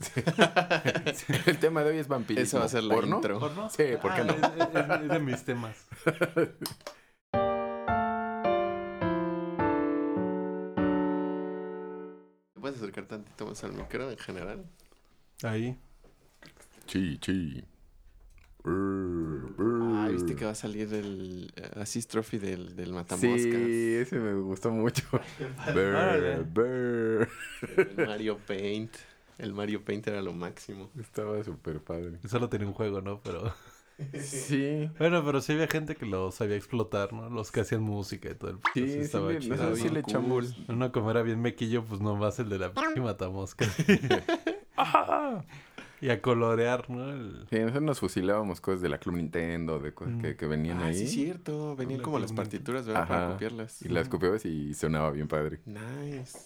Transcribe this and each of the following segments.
El tema de hoy es vampirismo. Esa va a ser la ¿Porno? intro. ¿Porno? Sí, ¿por qué Ah, no? Es, es- es de mis temas. ¿Puedes acercar tantito más al micro en general? Ahí. Sí, sí. Ah, viste que va a salir el eh, Assist Trophy del, del Matamoscas. Sí, ese me gustó mucho. Brr. El Mario Paint. El Mario Paint era lo máximo. Estaba súper padre. Solo tenía un juego, ¿no? Pero. Sí. Bueno, pero sí había gente que lo sabía explotar, ¿no? Los que hacían música y todo el Sí, Eso sí, estaba le, chido. sí le echamos. Uno como era bien mequillo, pues nomás el de la p matamosca. y a colorear, ¿no? El- Sí, nosotros nos fusilábamos cosas de la Club Nintendo, de cosas Mm. que, que venían Ah, ahí. sí, cierto. Venían La como las partituras, ¿verdad? Para Ajá. copiarlas. Y las copiabas y sonaba bien padre. Nice.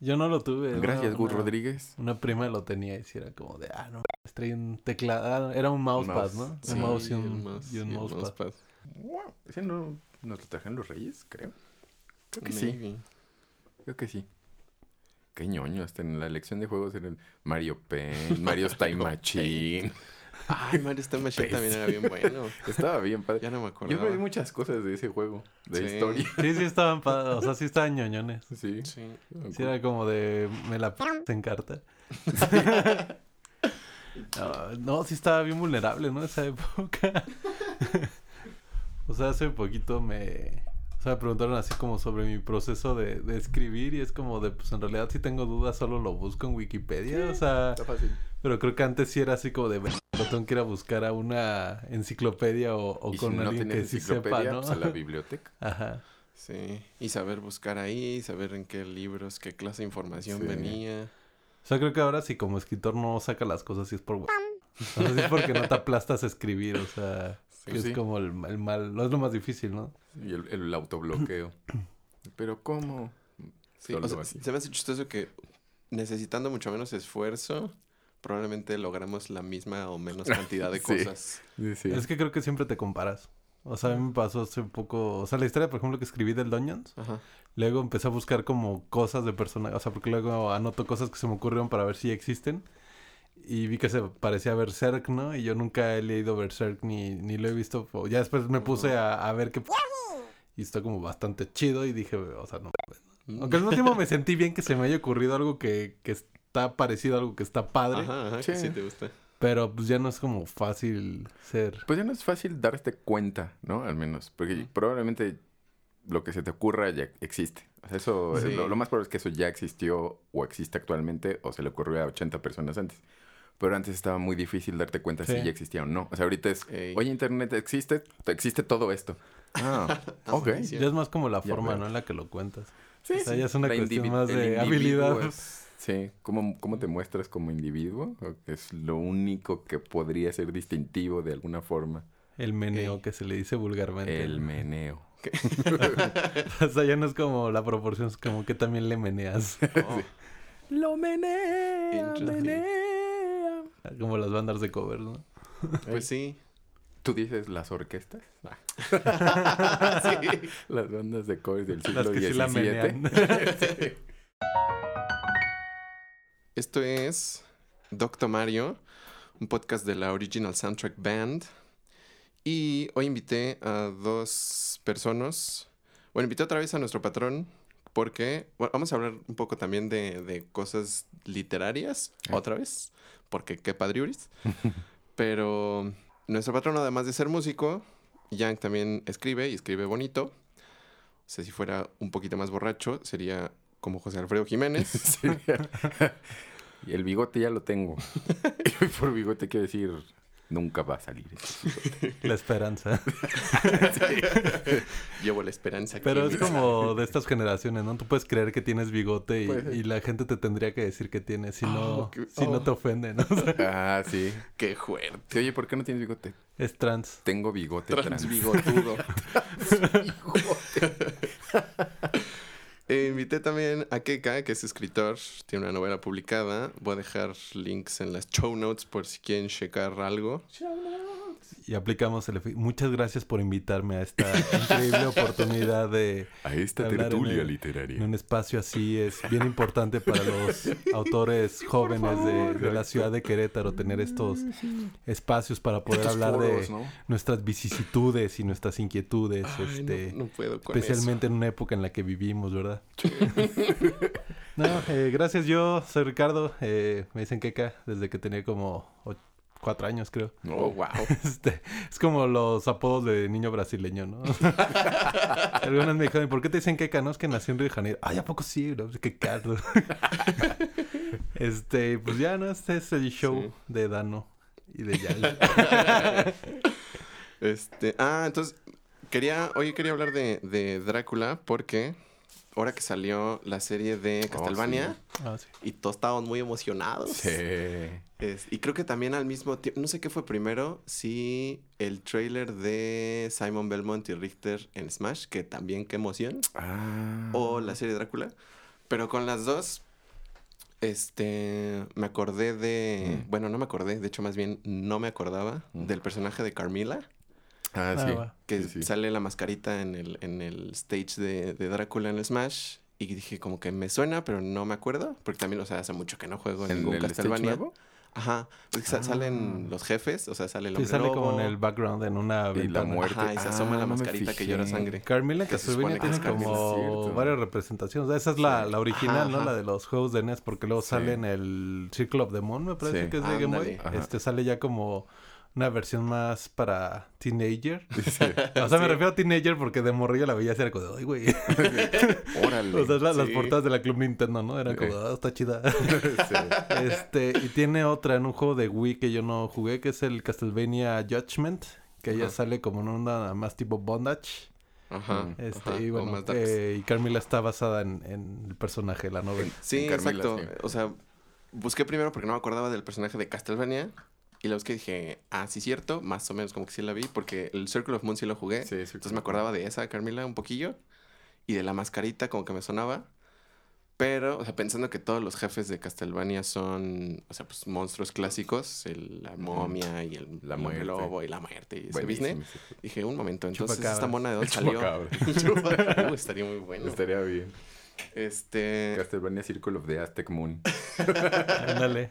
Yo no lo tuve. Gracias, Gus Rodríguez. Una prima lo tenía y era como de, ah, no, traía un teclado. ah, era un mousepad, mouse. ¿no? Sí, un mouse y un, mouse y un y el mousepad. mousepad. Wow. Ese no nos lo trajeron los Reyes, creo. Creo que sí. Creo que sí. Qué ñoño, hasta en la lección de juegos era el Mario Paint, Mario Time Machine. Ay, Mario Star Machine también era bien bueno. Estaba bien padre. Ya no me Yo acordaba. aprendí muchas cosas de ese juego, de Sí. historia. Sí, sí estaban, pa- o sea, sí estaban ñoñones. Sí. Sí. Sí era como de, me la p en carta. no, no, sí estaba bien vulnerable, ¿no? Esa época. o sea, hace poquito me... Sea, me preguntaron así como sobre mi proceso de, de escribir y es como de, pues en realidad si tengo dudas solo lo busco en Wikipedia, o sea... Está fácil. Pero creo que antes sí era así como de, "Ver, lo tengo que ir a buscar a una enciclopedia o, con si no alguien tienes que sí sepa, ¿no? pues a la biblioteca. Ajá. Sí. Y saber buscar ahí, saber en qué libros, qué clase de información Sí. venía. O sea, creo que ahora si como escritor no saca las cosas, sí es por... O sea, es porque no te aplastas a escribir, o sea... Sí, que sí. es como el, el mal... No es lo más difícil, ¿no? Y el, el autobloqueo. Pero ¿cómo? Sí, Solo o sea, así. se me hace chistoso que necesitando mucho menos esfuerzo, probablemente logramos la misma o menos cantidad de Sí. cosas. Sí, sí. Es que creo que siempre te comparas. O sea, a mí me pasó hace un poco... O sea, la historia, por ejemplo, que escribí del Dungeons. Ajá. Luego empecé a buscar como cosas de personajes. O sea, porque luego anoto cosas que se me ocurrieron para ver si existen. Y vi que se parecía a Berserk, ¿no? Y yo nunca he leído Berserk ni, ni lo he visto. Ya después me puse a, a ver qué... Y está como bastante chido y dije, o sea, no. Aunque al mismo tiempo me sentí bien que se me haya ocurrido algo que, que está parecido a algo que está padre. Ajá, ajá, que Sí. sí te gusta. Pero pues ya no es como fácil ser. Pues ya no es fácil darte cuenta, ¿no? Al menos. Porque Mm. probablemente lo que se te ocurra ya existe. O sea, eso, Sí. lo, lo más probable es que eso ya existió o existe actualmente o se le ocurrió a 80 personas antes. Pero antes estaba muy difícil darte cuenta si Sí. ya existía o no. O sea, ahorita es, Ey. oye, Internet existe, existe todo esto. Ah, ok. Ya es más como la forma. ¿no? En la que lo cuentas. Sí, O sea, sí. ya es una La cuestión más de individuo habilidad. es- sí, ¿Cómo, cómo te muestras como individuo, es lo único que podría ser distintivo de alguna forma. El meneo que se le dice vulgarmente. El meneo. o sea, ya no es como la proporción, es como que también le meneas. Oh, Lo menea, menea. Como las bandas de covers, ¿no? pues sí. ¿Tú dices las orquestas? sí. Las bandas de covers del siglo Las que sí la XVII. menean. Sí. Esto es Doctor Mario, un podcast de la Original Soundtrack Band. Y hoy invité a dos personas. Bueno, invité otra vez a nuestro patrón porque bueno, vamos a hablar un poco también de, de cosas literarias, Ah. otra vez, porque qué padriuris. Pero nuestro patrón, además de ser músico, Yang también escribe y escribe bonito. O sea, si fuera un poquito más borracho, sería como José Alfredo Jiménez. Y el bigote ya lo tengo. Y por bigote quiero decir, nunca va a salir. La esperanza. Llevo la esperanza. Pero es como de estas generaciones, ¿no? Tú puedes creer que tienes bigote y, la gente te tendría que decir que tienes, si no, Oh, qué- si no oh. te ofende, ¿no? Ah, sí. Qué fuerte. Oye, ¿por qué no tienes bigote? es trans. Tengo bigote trans. Transbigotudo. Eh, invité también a Keka, que es escritor, tiene una novela publicada. Voy a dejar links en las show notes por si quieren checar algo. Y aplicamos el efecto. Muchas gracias por invitarme a esta increíble oportunidad de A esta tertulia el- literaria. en un espacio así. Es bien importante para los autores jóvenes de, de la ciudad de Querétaro tener estos espacios para poder Estos hablar foros, de ¿no? nuestras vicisitudes y nuestras inquietudes, Ay, este, no, no puedo con especialmente en una época en la que vivimos, ¿verdad? no, eh, gracias. Yo soy Ricardo. eh, me dicen Keka desde que tenía como cuatro años, creo. Oh, wow. Este, es como los apodos de niño brasileño, ¿no? Algunas me dijeron, ¿por qué te dicen Keka? No, es que nací en Río de Janeiro. Ay, ¿a poco sí? No, qué caro. este, pues ya, ¿no? Este es el show Sí. de Dano y de Yal. Este, ah, entonces, quería, hoy quería hablar de, de Drácula porque ahora que salió la serie de Castlevania Ah, sí. y todos estábamos muy emocionados. Sí. Es- y creo que también al mismo tiempo, no sé qué fue primero, si el trailer de Simon Belmont y Richter en Smash, que también qué emoción, Ah. o la serie Drácula, pero con las dos, este, me acordé de, Mm. bueno, no me acordé, de hecho más bien no me acordaba Mm. del personaje de Carmila, Ah, Ah, sí. va. que Sí, sí. sale la mascarita en el, en el stage de, de Drácula en Smash. Y dije, como que me suena, pero no me acuerdo. Porque también, o sea, hace mucho que no juego en, ¿En ningún el Castlevania. nuevo? Ajá. Porque Ah. salen los jefes, o sea, sale el Sí, hombre sale como en el background en una Y la muerte. Ajá, y se asoma la Ah, no mascarita que llora sangre. Carmila Castlevania tiene Carmila, como varias representaciones. Esa es la, Sí. la original, Ajá, ¿no? ajá. La de los juegos de NES, porque luego Sí. sale en el Circle of the Moon, me parece Sí. que es de Game Boy. Este sale ya como una versión más para teenager. Sí. O sea, me refiero a teenager porque de morrillo la veía así, era como, de, güey. Órale. O sea, la- las portadas de la Club Nintendo, ¿no? Eran como, ah, está chida. Sí. Este, y tiene otra en un juego de Wii que yo no jugué, que es el Castlevania Judgment, que ya Ajá. sale como en una más tipo bondage. Ajá. Este, ajá, y bueno, eh, y Carmila está basada en, en el personaje de la novela. Sí, en Carmila, exacto. sí. O sea, busqué primero porque no me acordaba del personaje de Castlevania. Y la busqué y dije, ah, sí, cierto. Más o menos como que sí la vi. Porque el Circle of Moon sí lo jugué. Sí, sí, Entonces me acordaba de esa Carmila un poquillo. Y de la mascarita como que me sonaba. Pero, o sea, pensando que todos los jefes de Castlevania son, o sea, pues monstruos clásicos. el- la momia y el, La el muerte. lobo y la muerte y ese business. Dije, un momento, entonces esta mona de dónde El salió. Uh, estaría muy bueno. Estaría bien. Este, Castlevania Circle of the Aztec Moon. Ándale.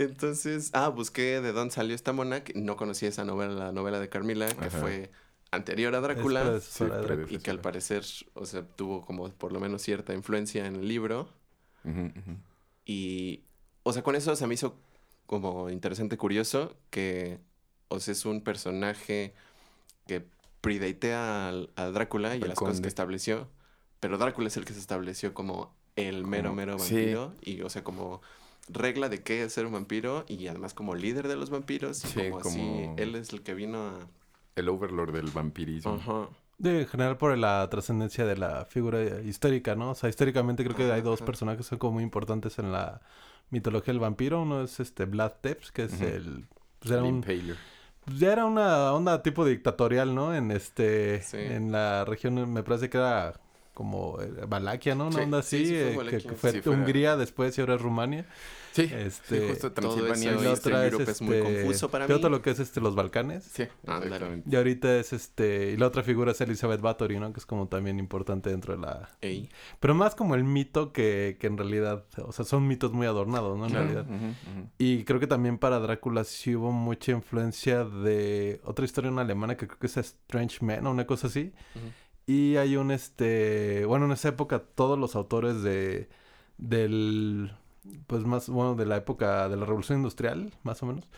Entonces, ah, busqué de dónde salió esta mona, que no conocía esa novela, la novela de Carmila, que Ajá. fue anterior a Drácula. Sí, Drácula. y que al parecer, o sea, tuvo como por lo menos cierta influencia en el libro. Y, o sea, con eso se me hizo como interesante, curioso, que, o sea, es un personaje que predatea al- a, Drácula y a las cosas que estableció, pero Drácula es el que se estableció como el mero, mero sí. vampiro, y, o sea, como regla de qué es ser un vampiro, y además como líder de los vampiros, y Sí, como, así, como- él es el que vino a... El Overlord del vampirismo. Ajá. De, en general por la trascendencia de la figura histórica, ¿no? O sea, históricamente creo que hay dos Ajá. personajes que son como muy importantes en la mitología del vampiro. Uno es este Vlad Tepes, que es el... Pues era El un, Impaler. ya era una onda tipo dictatorial, ¿no? En este... Sí. En la región, me parece que era como eh, Valaquia, ¿no? Una Sí, onda sí, así, sí fue eh, que, que fue Hungría después y ahora es Rumania. Sí, Este, sí, justo Transilvania. y otra es, Europe es muy este, confuso para ¿qué mí. otro lo que es este los Balcanes? Sí, exactamente. Y ahorita es este, y la otra figura es Elizabeth Bathory, ¿no? Que es como también importante dentro de la... Ey. Pero más como el mito que, que en realidad, o sea, son mitos muy adornados, ¿no? En Claro, realidad. ujú, ujú. Y creo que también para Drácula sí hubo mucha influencia de otra historia en alemana que creo que es Strange Man o una cosa así. Ujú. Y hay un este, bueno, en esa época todos los autores de del pues más bueno de la época de la Revolución Industrial, más o menos,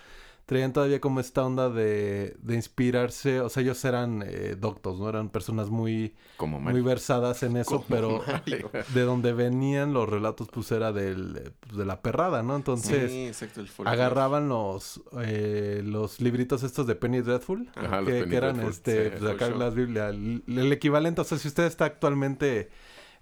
traían todavía como esta onda de, de inspirarse, o sea, ellos eran eh, doctos, ¿no? Eran personas muy Como muy versadas en eso, Como pero Mario. de donde venían los relatos pues era del eh, pues, de la perrada, ¿no? Entonces, sí, exacto, el agarraban los eh, los libritos estos de Penny Dreadful Ajá, que, Penny que eran Dreadful, este sí. pues, acá las Biblias el, el equivalente o sea si usted está actualmente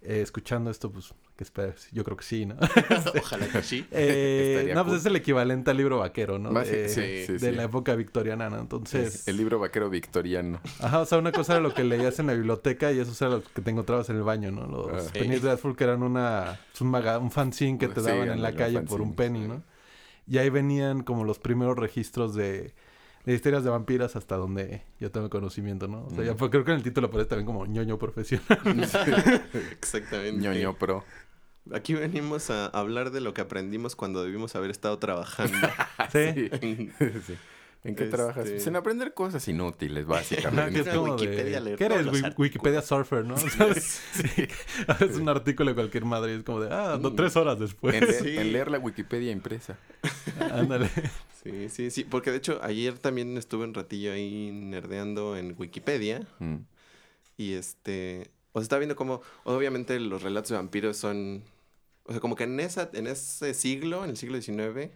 eh, escuchando esto pues que yo creo que sí no Ojalá que sí. Eh, no pues cool. es el equivalente al libro vaquero no Más- de, sí, sí, de sí. la época victoriana ¿no? entonces El libro vaquero victoriano. ajá o sea una cosa era lo que leías en la biblioteca y eso era lo que te encontrabas en el baño no los Ah. Penny Ey. Dreadful que eran una pues, un, maga- un fanzine que te Sí, daban en la calle por un penny sí. no y ahí venían como los primeros registros de de historias de vampiras hasta donde yo tengo conocimiento, ¿no? O sea, ya Mm. pues, creo que en el título aparece también como ñoño profesional. Exactamente. ñoño pro. Aquí venimos a hablar de lo que aprendimos cuando debimos haber estado trabajando. sí. En- Sí. ¿En qué Este- trabajas? Pues en aprender cosas inútiles, básicamente. Wikipedia de... leer ¿Qué eres? Wi-. Wikipedia surfer, ¿no? ¿Sabes? es un artículo de cualquier madre y es como de, ah, do- Mm. tres horas después. en, leer, Sí. en leer la Wikipedia impresa. Ándale. Sí, sí, sí. Porque de hecho, ayer también estuve un ratillo ahí nerdeando en Wikipedia. Mm. Y este. O sea, estaba viendo como. Obviamente, los relatos de vampiros son. O sea, como que en, esa, en ese siglo, en el siglo XIX,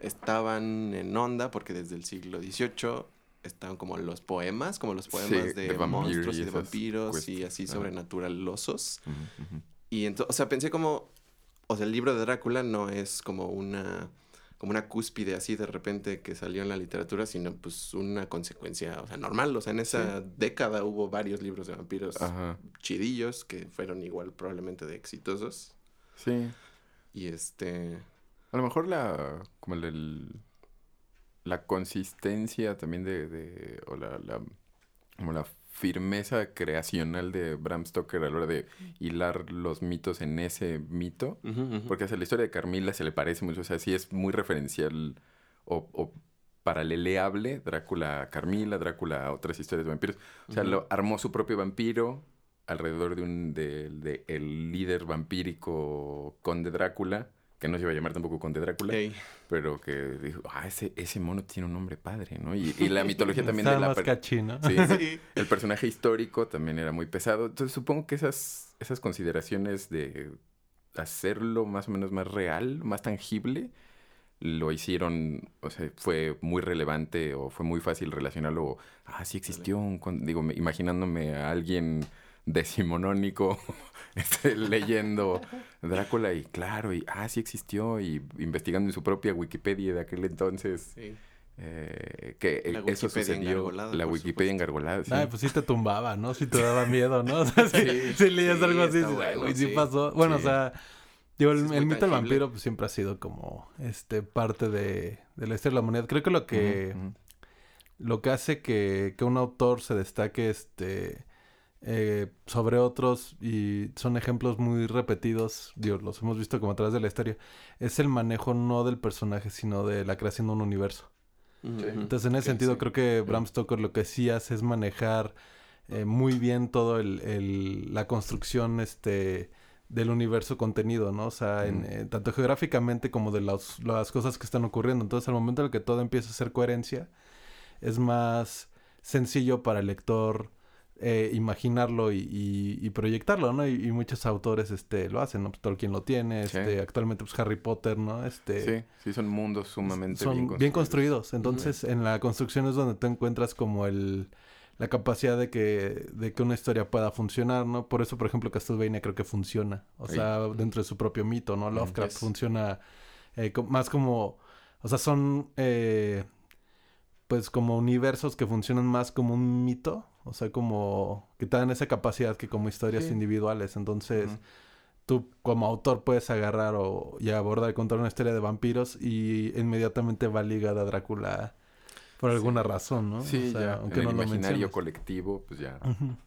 estaban en onda, porque desde el siglo XVIII estaban como los poemas, como los poemas Sí, de, monstruos y de vampiros y así Ajá. sobrenaturalosos. Ujú, ujú. Y entonces, o sea, pensé como, o sea, el libro de Drácula no es como una, como una cúspide así de repente que salió en la literatura, sino pues una consecuencia, o sea, normal. O sea, en esa década hubo varios libros de vampiros Ajá. chidillos que fueron igual probablemente de exitosos. Sí. Y este, A lo mejor la. como el. el- la consistencia también de. de- o la, la- como la firmeza creacional de Bram Stoker a la hora de hilar los mitos en ese mito. Porque hacia la historia de Carmila se le parece mucho, o sea, sí es muy referencial o, o paraleleable Drácula a Carmila, Drácula a otras historias de vampiros. O sea, lo, armó su propio vampiro alrededor de un de, de el líder vampírico Conde Drácula, que no se iba a llamar tampoco Conde Drácula, Ey. pero que dijo, ah, ese, ese mono tiene un nombre padre, ¿no? Y, y la mitología también de la... ¿no? Sí, Sí. el personaje histórico también era muy pesado. Entonces supongo que esas, esas consideraciones de hacerlo más o menos más real, más tangible, lo hicieron, o sea, fue muy relevante o fue muy fácil relacionarlo. Ah, sí existió un... con-", Digo, me- imaginándome a alguien decimonónico este, leyendo Drácula y claro, y ah, sí existió y investigando en su propia Wikipedia de aquel entonces. Sí. eh, que La eso sucedió. engargolada, La Wikipedia supuesto. engargolada. sí. Ay, pues sí te tumbaba, ¿no? Sí te daba miedo, ¿no? O sea, sí, sí leías sí, algo así, bueno, "Ay, güey, sí sí. pasó. Bueno, Sí. o sea, digo, el, mito del vampiro pues, siempre ha sido como este parte de, de la historia de la humanidad. Creo que lo que, lo que hace que, que un autor se destaque este eh, sobre otros y son ejemplos muy repetidos, digo, los hemos visto como a través de la historia, es el manejo no del personaje, sino de la creación de un universo. Entonces, en ese sentido, sí. creo que Bram Stoker lo que sí hace es manejar eh, muy bien todo el, el- la construcción este del universo contenido, ¿no? O sea, en, eh, tanto geográficamente como de las, las cosas que están ocurriendo. Entonces, al momento en el que todo empieza a ser coherencia, es más sencillo para el lector eh, imaginarlo y, y- y proyectarlo, ¿no? Y, y muchos autores este lo hacen, ¿no? Pues Tolkien lo tiene, Sí. este, actualmente pues Harry Potter, ¿no? Este, Sí, sí, son mundos sumamente son bien bien construidos. construidos. Entonces, en la construcción es donde tú encuentras como el la capacidad de que de que una historia pueda funcionar, ¿no? Por eso, por ejemplo, Castlevania creo que funciona, o Sí. sea, dentro de su propio mito, ¿no? Lovecraft yes. funciona eh, más como, o sea, son eh, pues como universos que funcionan más como un mito, o sea, como que te dan esa capacidad que como historias Sí. individuales. Entonces, Ujú. tú como autor puedes agarrar o, y abordar y contar una historia de vampiros y inmediatamente va ligada a Drácula por alguna razón, ¿no? Sí, O sea, ya. aunque no el lo imaginario colectivo, pues ya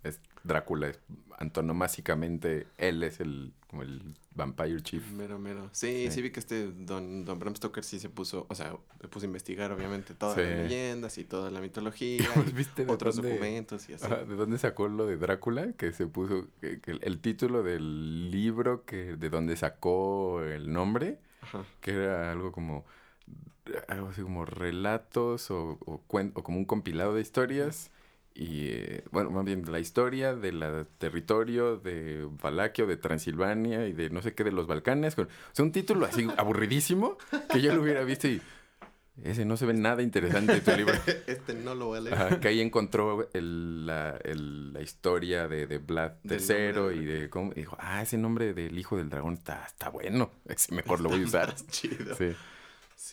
es Drácula es antonomásicamente él es el como el vampire chief. Mero, mero. Sí, sí, Sí. vi que este don, don Bram Stoker sí se puso, o sea, se puso a investigar obviamente todas Sí. las leyendas y toda la mitología, ¿Viste otros dónde- documentos y así. ¿De dónde sacó lo de Drácula? Que se puso que, que el, el título del libro que de donde sacó el nombre, Ajá. que era algo como algo así como relatos o, o, cuen- o como un compilado de historias y eh, bueno más bien la historia del territorio de Valaquia o de Transilvania y de no sé qué de los Balcanes con- o sea un título así aburridísimo que yo lo hubiera visto y ese no se ve nada interesante en tu libro Este no lo voy a leer. Ajá, que ahí encontró el- la, el- la historia de, de Vlad III y de- de cómo y dijo, ah, ese nombre del hijo del dragón está, está bueno, ese mejor lo voy a usar. Más chido. Sí,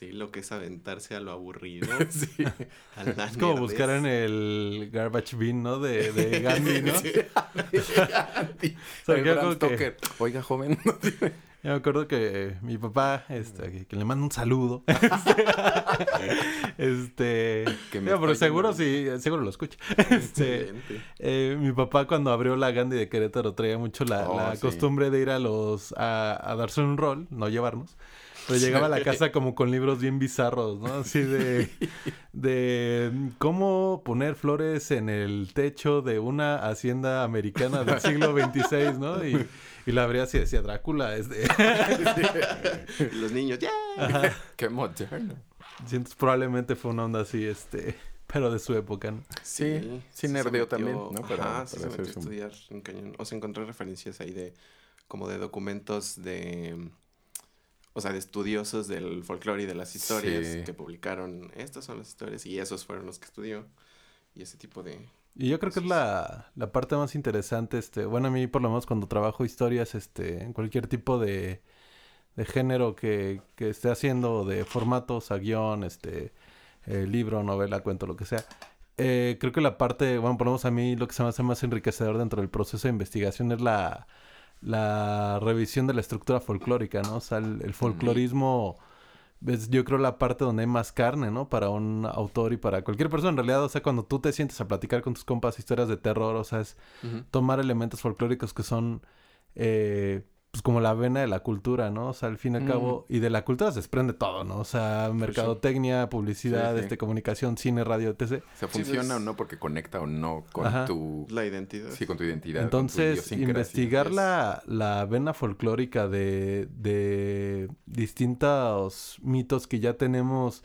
Sí, lo que es aventarse a lo aburrido. sí. a la Es como buscar en el garbage bin, ¿no? De, de Gandhi, ¿no? Sí. O sea, que Oiga, joven. Yo me acuerdo que mi papá, este, que, que le mando un saludo. este. Que me pero seguro sí, seguro lo escucha. Este, eh, mi papá cuando abrió la Gandhi de Querétaro traía mucho la, Oh, la sí. costumbre de ir a los a, a darse un rol, no llevarnos. Pero llegaba a la casa como con libros bien bizarros, ¿no? Así de de cómo poner flores en el techo de una hacienda americana del siglo XXVI, ¿no? Y, y la abría así decía Drácula, es de Y los niños, ¡ya! Ajá. Qué moderno. Sí, entonces probablemente fue una onda así, este, pero de su época, ¿no? Sí, sí se nerdeo metió- también, ¿no? Para- Ajá, sí se metió a estudiar un cañón. O sea, encontré referencias ahí de... Como de documentos de... O sea, de estudiosos del folclore y de las historias Sí. que publicaron. Estas son las historias y esos fueron los que estudió. Y ese tipo de... Y yo creo que es la, la parte más interesante, este, bueno, a mí por lo menos cuando trabajo historias, este, en cualquier tipo de, de género que, que esté haciendo, de formatos, a guion, este, eh, libro, novela, cuento, lo que sea. eh, creo que la parte, bueno, por lo menos a mí lo que se me hace más enriquecedor dentro del proceso de investigación es la, la revisión de la estructura folclórica, ¿no? O sea, el, el folclorismo es yo creo la parte donde hay más carne, ¿no? Para un autor y para cualquier persona en realidad, o sea, cuando tú te sientes a platicar con tus compas historias de terror, o sea, es tomar elementos folclóricos que son eh, pues como la vena de la cultura, ¿no? O sea, al fin y al Mm. cabo, y de la cultura se desprende todo, ¿no? O sea, mercadotecnia, publicidad, Sí, sí. este, comunicación, cine, radio, etc. Sea, Sí, funciona o pues- no porque conecta o no con Ajá. tu... La identidad. Sí, con tu identidad. tu Entonces, investigar es- la, la vena folclórica de, de distintos mitos que ya tenemos,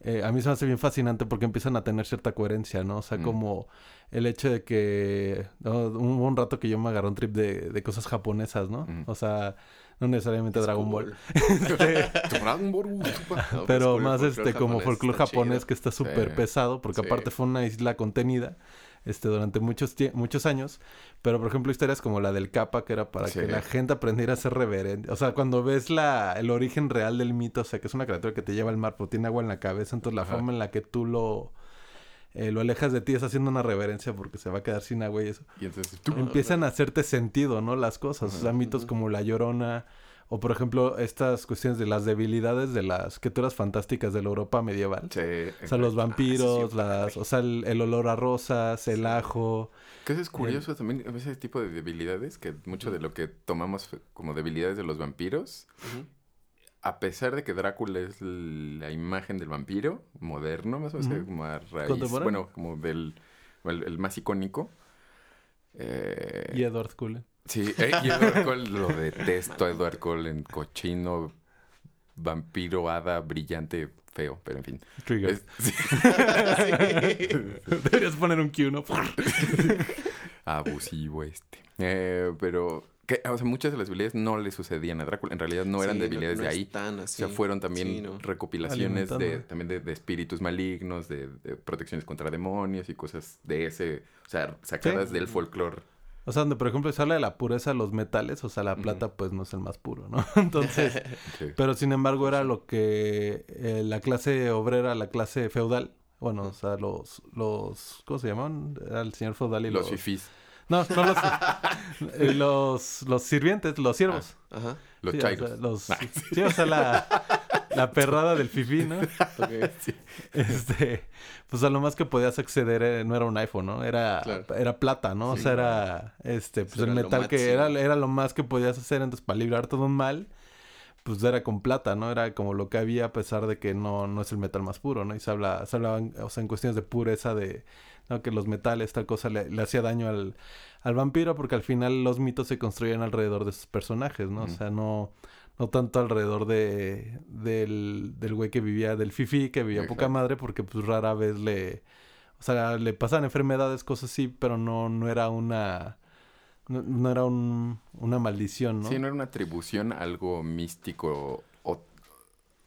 eh, a mí se me hace bien fascinante porque empiezan a tener cierta coherencia, ¿no? O sea, Mm. como el hecho de que ¿no? hubo un rato que yo me agarré un trip de, de cosas japonesas, ¿no? Mm. O sea, no necesariamente Es Dragon cool. Ball, Este, Dragon Ball, pero más este como folclore japonés chido. que está súper Sí. pesado porque Sí. aparte fue una isla contenida este durante muchos muchos años pero por ejemplo historias como la del Kappa que era para Sí. que la gente aprendiera a ser reverente o sea cuando ves la el origen real del mito o sea que es una criatura que te lleva al mar pero tiene agua en la cabeza entonces la Ajá. forma en la que tú lo eh, lo alejas de ti es haciendo una reverencia porque se va a quedar sin agua y eso Y entonces... Empiezan a hacerte sentido, ¿no? Las cosas. O sea, mitos como la llorona. O por ejemplo, estas cuestiones de las debilidades de las criaturas fantásticas de la Europa medieval. Sí, O sea, los vampiros, Ah, sí, sí, las, o sea, el, el olor a rosas, el ajo. Que eso es curioso también, ese tipo de debilidades, que mucho de lo que tomamos como debilidades de los vampiros. A pesar de que Drácula es la imagen del vampiro moderno, más o menos, como a raíz, bueno, como del el, el más icónico. Eh, Y Edward Cullen. Sí, eh, y Edward Cole lo detesto, Edward Cole en cochino, vampiro, hada, brillante, feo, pero en fin. Trigger. Es- sí. Deberías poner un Q, ¿no? abusivo este. Eh, pero, que, o sea, muchas de las debilidades no le sucedían a Drácula. En realidad no eran Sí, debilidades no de ahí. tan O así. sea, fueron también Sí, no. recopilaciones de, también de, de espíritus malignos, de, de protecciones contra demonios y cosas de ese, o sea, sacadas Sí. del folclore. O sea, donde por ejemplo se habla de la pureza de los metales, o sea, la plata pues no es el más puro, ¿no? Entonces, Sí. Pero sin embargo era lo que eh, la clase obrera, la clase feudal, bueno, o sea, los, los, ¿cómo se llaman? Era el señor feudal y Los los... fifís, No, no los, eh, los, los sirvientes, los siervos. Ajá. los Sí, o sea, chairos. los, sí, o sea, la, la perrada del fifí, ¿no? Ok. Este, pues a lo más que podías acceder eh, no era un iPhone, ¿no? Era, Claro. era plata, ¿no? O Sí. sea, era este, pues Eso el era lo metal que máximo. era, era lo más que podías hacer. Entonces, para librar todo un mal, pues era con plata, ¿no? Era como lo que había, a pesar de que no, no es el metal más puro, ¿no? Y se habla, se hablaban, o sea, en cuestiones de pureza de, ¿no? Que los metales, tal cosa, le, le hacía daño al, al vampiro, porque al final los mitos se construían alrededor de sus personajes, ¿no? O sea, no, no tanto alrededor de del, del güey que vivía, del fifi, que vivía poca madre, porque pues rara vez le, o sea, le pasaban enfermedades, cosas así, pero no, no era una, no, no era un, una maldición, ¿no? Sí, no era una atribución a algo místico o,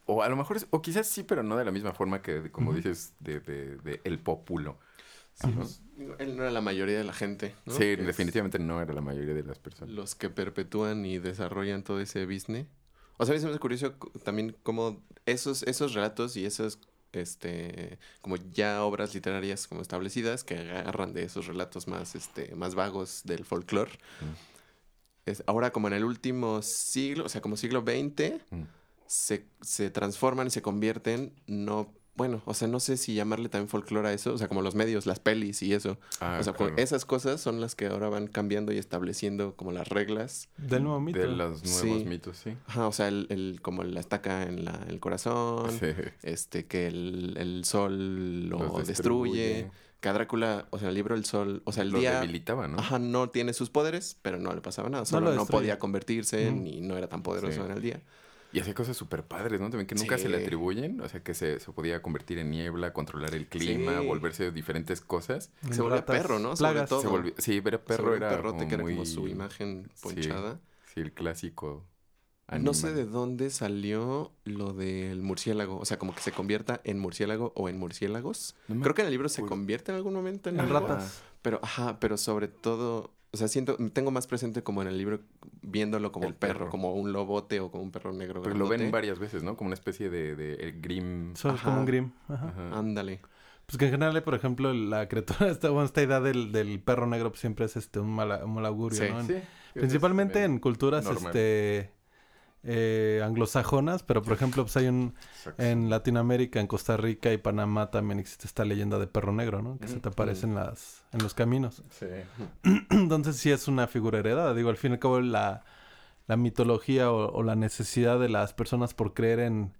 o a lo mejor, es- o quizás sí, pero no de la misma forma que, como dices, de, de, de el pópulo. Sí, pues, él no era la mayoría de la gente. ¿no? Sí, es definitivamente no era la mayoría de las personas. Los que perpetúan y desarrollan todo ese business. O sea, a mí se me hace curioso cu- también cómo esos, esos relatos y esos, este, como ya obras literarias como establecidas que agarran de esos relatos más, este, más vagos del folclore. es, ahora como en el último siglo, o sea, como siglo XX, Mm. se, se transforman y se convierten, no, bueno, o sea, no sé si llamarle también folclore a eso, o sea, como los medios, las pelis y eso. Ah, o sea, claro. esas cosas son las que ahora van cambiando y estableciendo como las reglas. Del nuevo mito. De los nuevos Sí. mitos, sí. Ajá, o sea, el, el- como la estaca en la, el corazón, Sí. este, que el, el sol lo Los destruye. Que a Drácula, o sea, el libro El Sol, o sea, el Lo día... debilitaba, ¿no? Ajá, no tiene sus poderes, pero no le pasaba nada. Solo lo no, destruye. podía convertirse ni no era tan poderoso Sí. en el día. Y hacía cosas súper padres, ¿no? También que nunca se le atribuyen. O sea, que se, se podía convertir en niebla, controlar el clima, Sí. volverse diferentes cosas. Se volvía perro, ¿no? Sobre todo. Se volvió... Sí, Se perro era perrote como que era muy... como su imagen ponchada. Sí, el clásico No sé animal. de dónde salió lo del murciélago. O sea, como que se convierta en murciélago o en murciélagos. No Creo que en el libro se convierte en algún momento en, ratas. Pero, ajá, pero sobre todo... O sea, siento... Tengo más presente como en el libro viéndolo como El perro. perro. Como un lobote o como un perro negro. Porque lo ven varias veces, ¿no? Como una especie de, de el grim... Eso es Ajá. como un grim. Ajá. Ajá. Ándale. Pues que en general, por ejemplo, la criatura, esta, bueno, esta idea del, del perro negro pues, siempre es este un mal, un mal augurio, Sí. ¿no? En- Sí. Principalmente Es- en culturas normal. este eh, anglosajonas, pero por ejemplo, pues hay un Exacto. en Latinoamérica, en Costa Rica y Panamá también existe esta leyenda de perro negro, ¿no? Que se te Mm. aparece en las en los caminos. Sí. Entonces sí es una figura heredada. Digo, al fin y al cabo la, la mitología o, o la necesidad de las personas por creer en,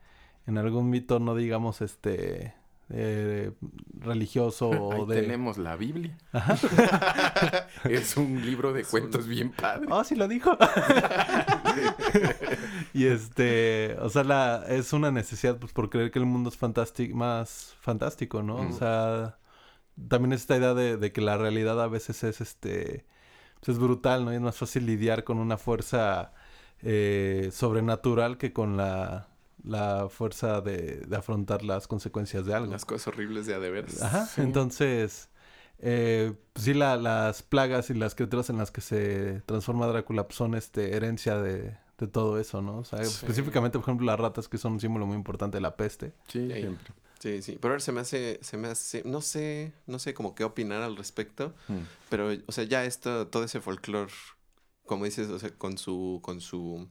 en algún mito, no digamos, este eh, religioso o de... tenemos la Biblia. es un libro de cuentos bien padre. Oh, sí lo dijo. y este, o sea, la, es una necesidad pues por creer que el mundo es fantástico, más fantástico, ¿no? O sea, también esta idea de, de que la realidad a veces es este, pues es brutal, ¿no? Y es más fácil lidiar con una fuerza eh, sobrenatural que con la, la fuerza de, de afrontar las consecuencias de algo. Las cosas horribles de a de veras. Ajá, Sí. entonces, eh, pues sí, la- las plagas y las criaturas en las que se transforma Drácula pues, son este, herencia de, de todo eso, ¿no? O sea, Sí. específicamente, por ejemplo, las ratas, que son un símbolo muy importante de la peste. Sí, siempre. Sí, sí. Pero ahora se me hace, se me hace, no sé, no sé como qué opinar al respecto. Mm. Pero, o sea, ya esto, todo ese folclore, como dices, o sea, con su, con su,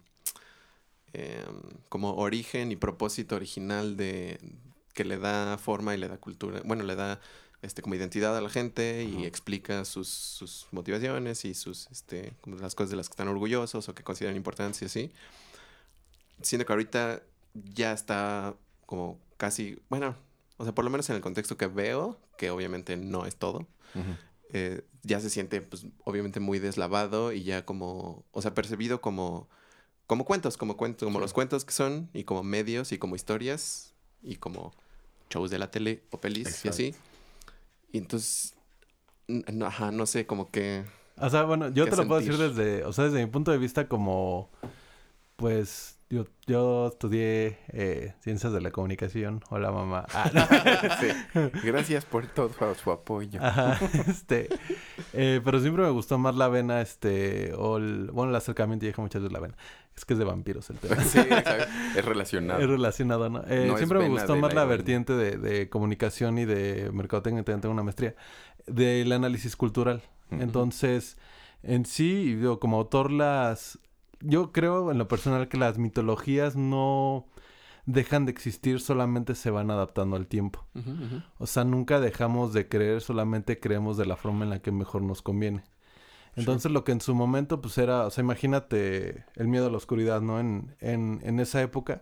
em, como origen y propósito original de, que le da forma y le da cultura, bueno, le da, este, como identidad a la gente y explica sus, sus motivaciones y sus, este, como las cosas de las que están orgullosos o que consideran importantes y así. Siento que ahorita ya está como casi, bueno, o sea, por lo menos en el contexto que veo, que obviamente no es todo, eh, ya se siente, pues, obviamente muy deslavado y ya como, o sea, percibido como, como cuentos, como cuentos, como Sí. los cuentos que son y como medios y como historias y como shows de la tele o pelis y así. Y entonces, no, ajá, no sé, como que, O sea, bueno, yo ¿Qué te lo puedo decir desde, o sea, desde mi punto de vista como, pues, yo, yo estudié eh, ciencias de la comunicación. Hola, mamá. Ah, no. Sí. Gracias por todo su apoyo. Ajá, este, eh, pero siempre me gustó más la vena, este, o el, bueno, el acercamiento, y dije muchas veces la vena, es que es de vampiros el tema. Sí, exacto. Es relacionado. Es relacionado, ¿no? Eh, No siempre me gustó más la vertiente de, de comunicación y de mercadotecnia, tengo una maestría, del análisis cultural. Entonces, en sí, y digo, como autor, las... Yo creo en lo personal que las mitologías no dejan de existir, solamente se van adaptando al tiempo. O sea, nunca dejamos de creer, solamente creemos de la forma en la que mejor nos conviene. Entonces, lo que en su momento, pues era, o sea, imagínate el miedo a la oscuridad, ¿no? En, en, en esa época.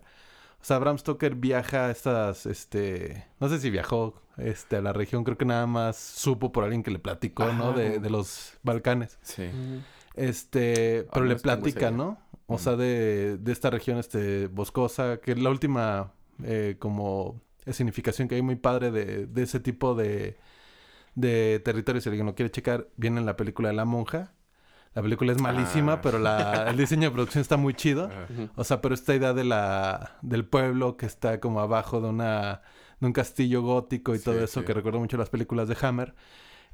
O sea, Bram Stoker viaja a estas, este, no sé si viajó, este, a la región, creo que nada más supo por alguien que le platicó, ¿no? De, de los Balcanes. Sí. Este, pero Ah, no le platica. ¿no? O sea, de, de esta región, este, boscosa, que la última, eh, como, significación que hay muy padre de, de ese tipo de, de territorios, si alguien lo quiere checar, viene en la película de La Monja. La película es malísima, Ah. pero la, el diseño de producción está muy chido. O sea, pero esta idea de la del pueblo que está como abajo de una de un castillo gótico y todo eso sí. que recuerda mucho las películas de Hammer,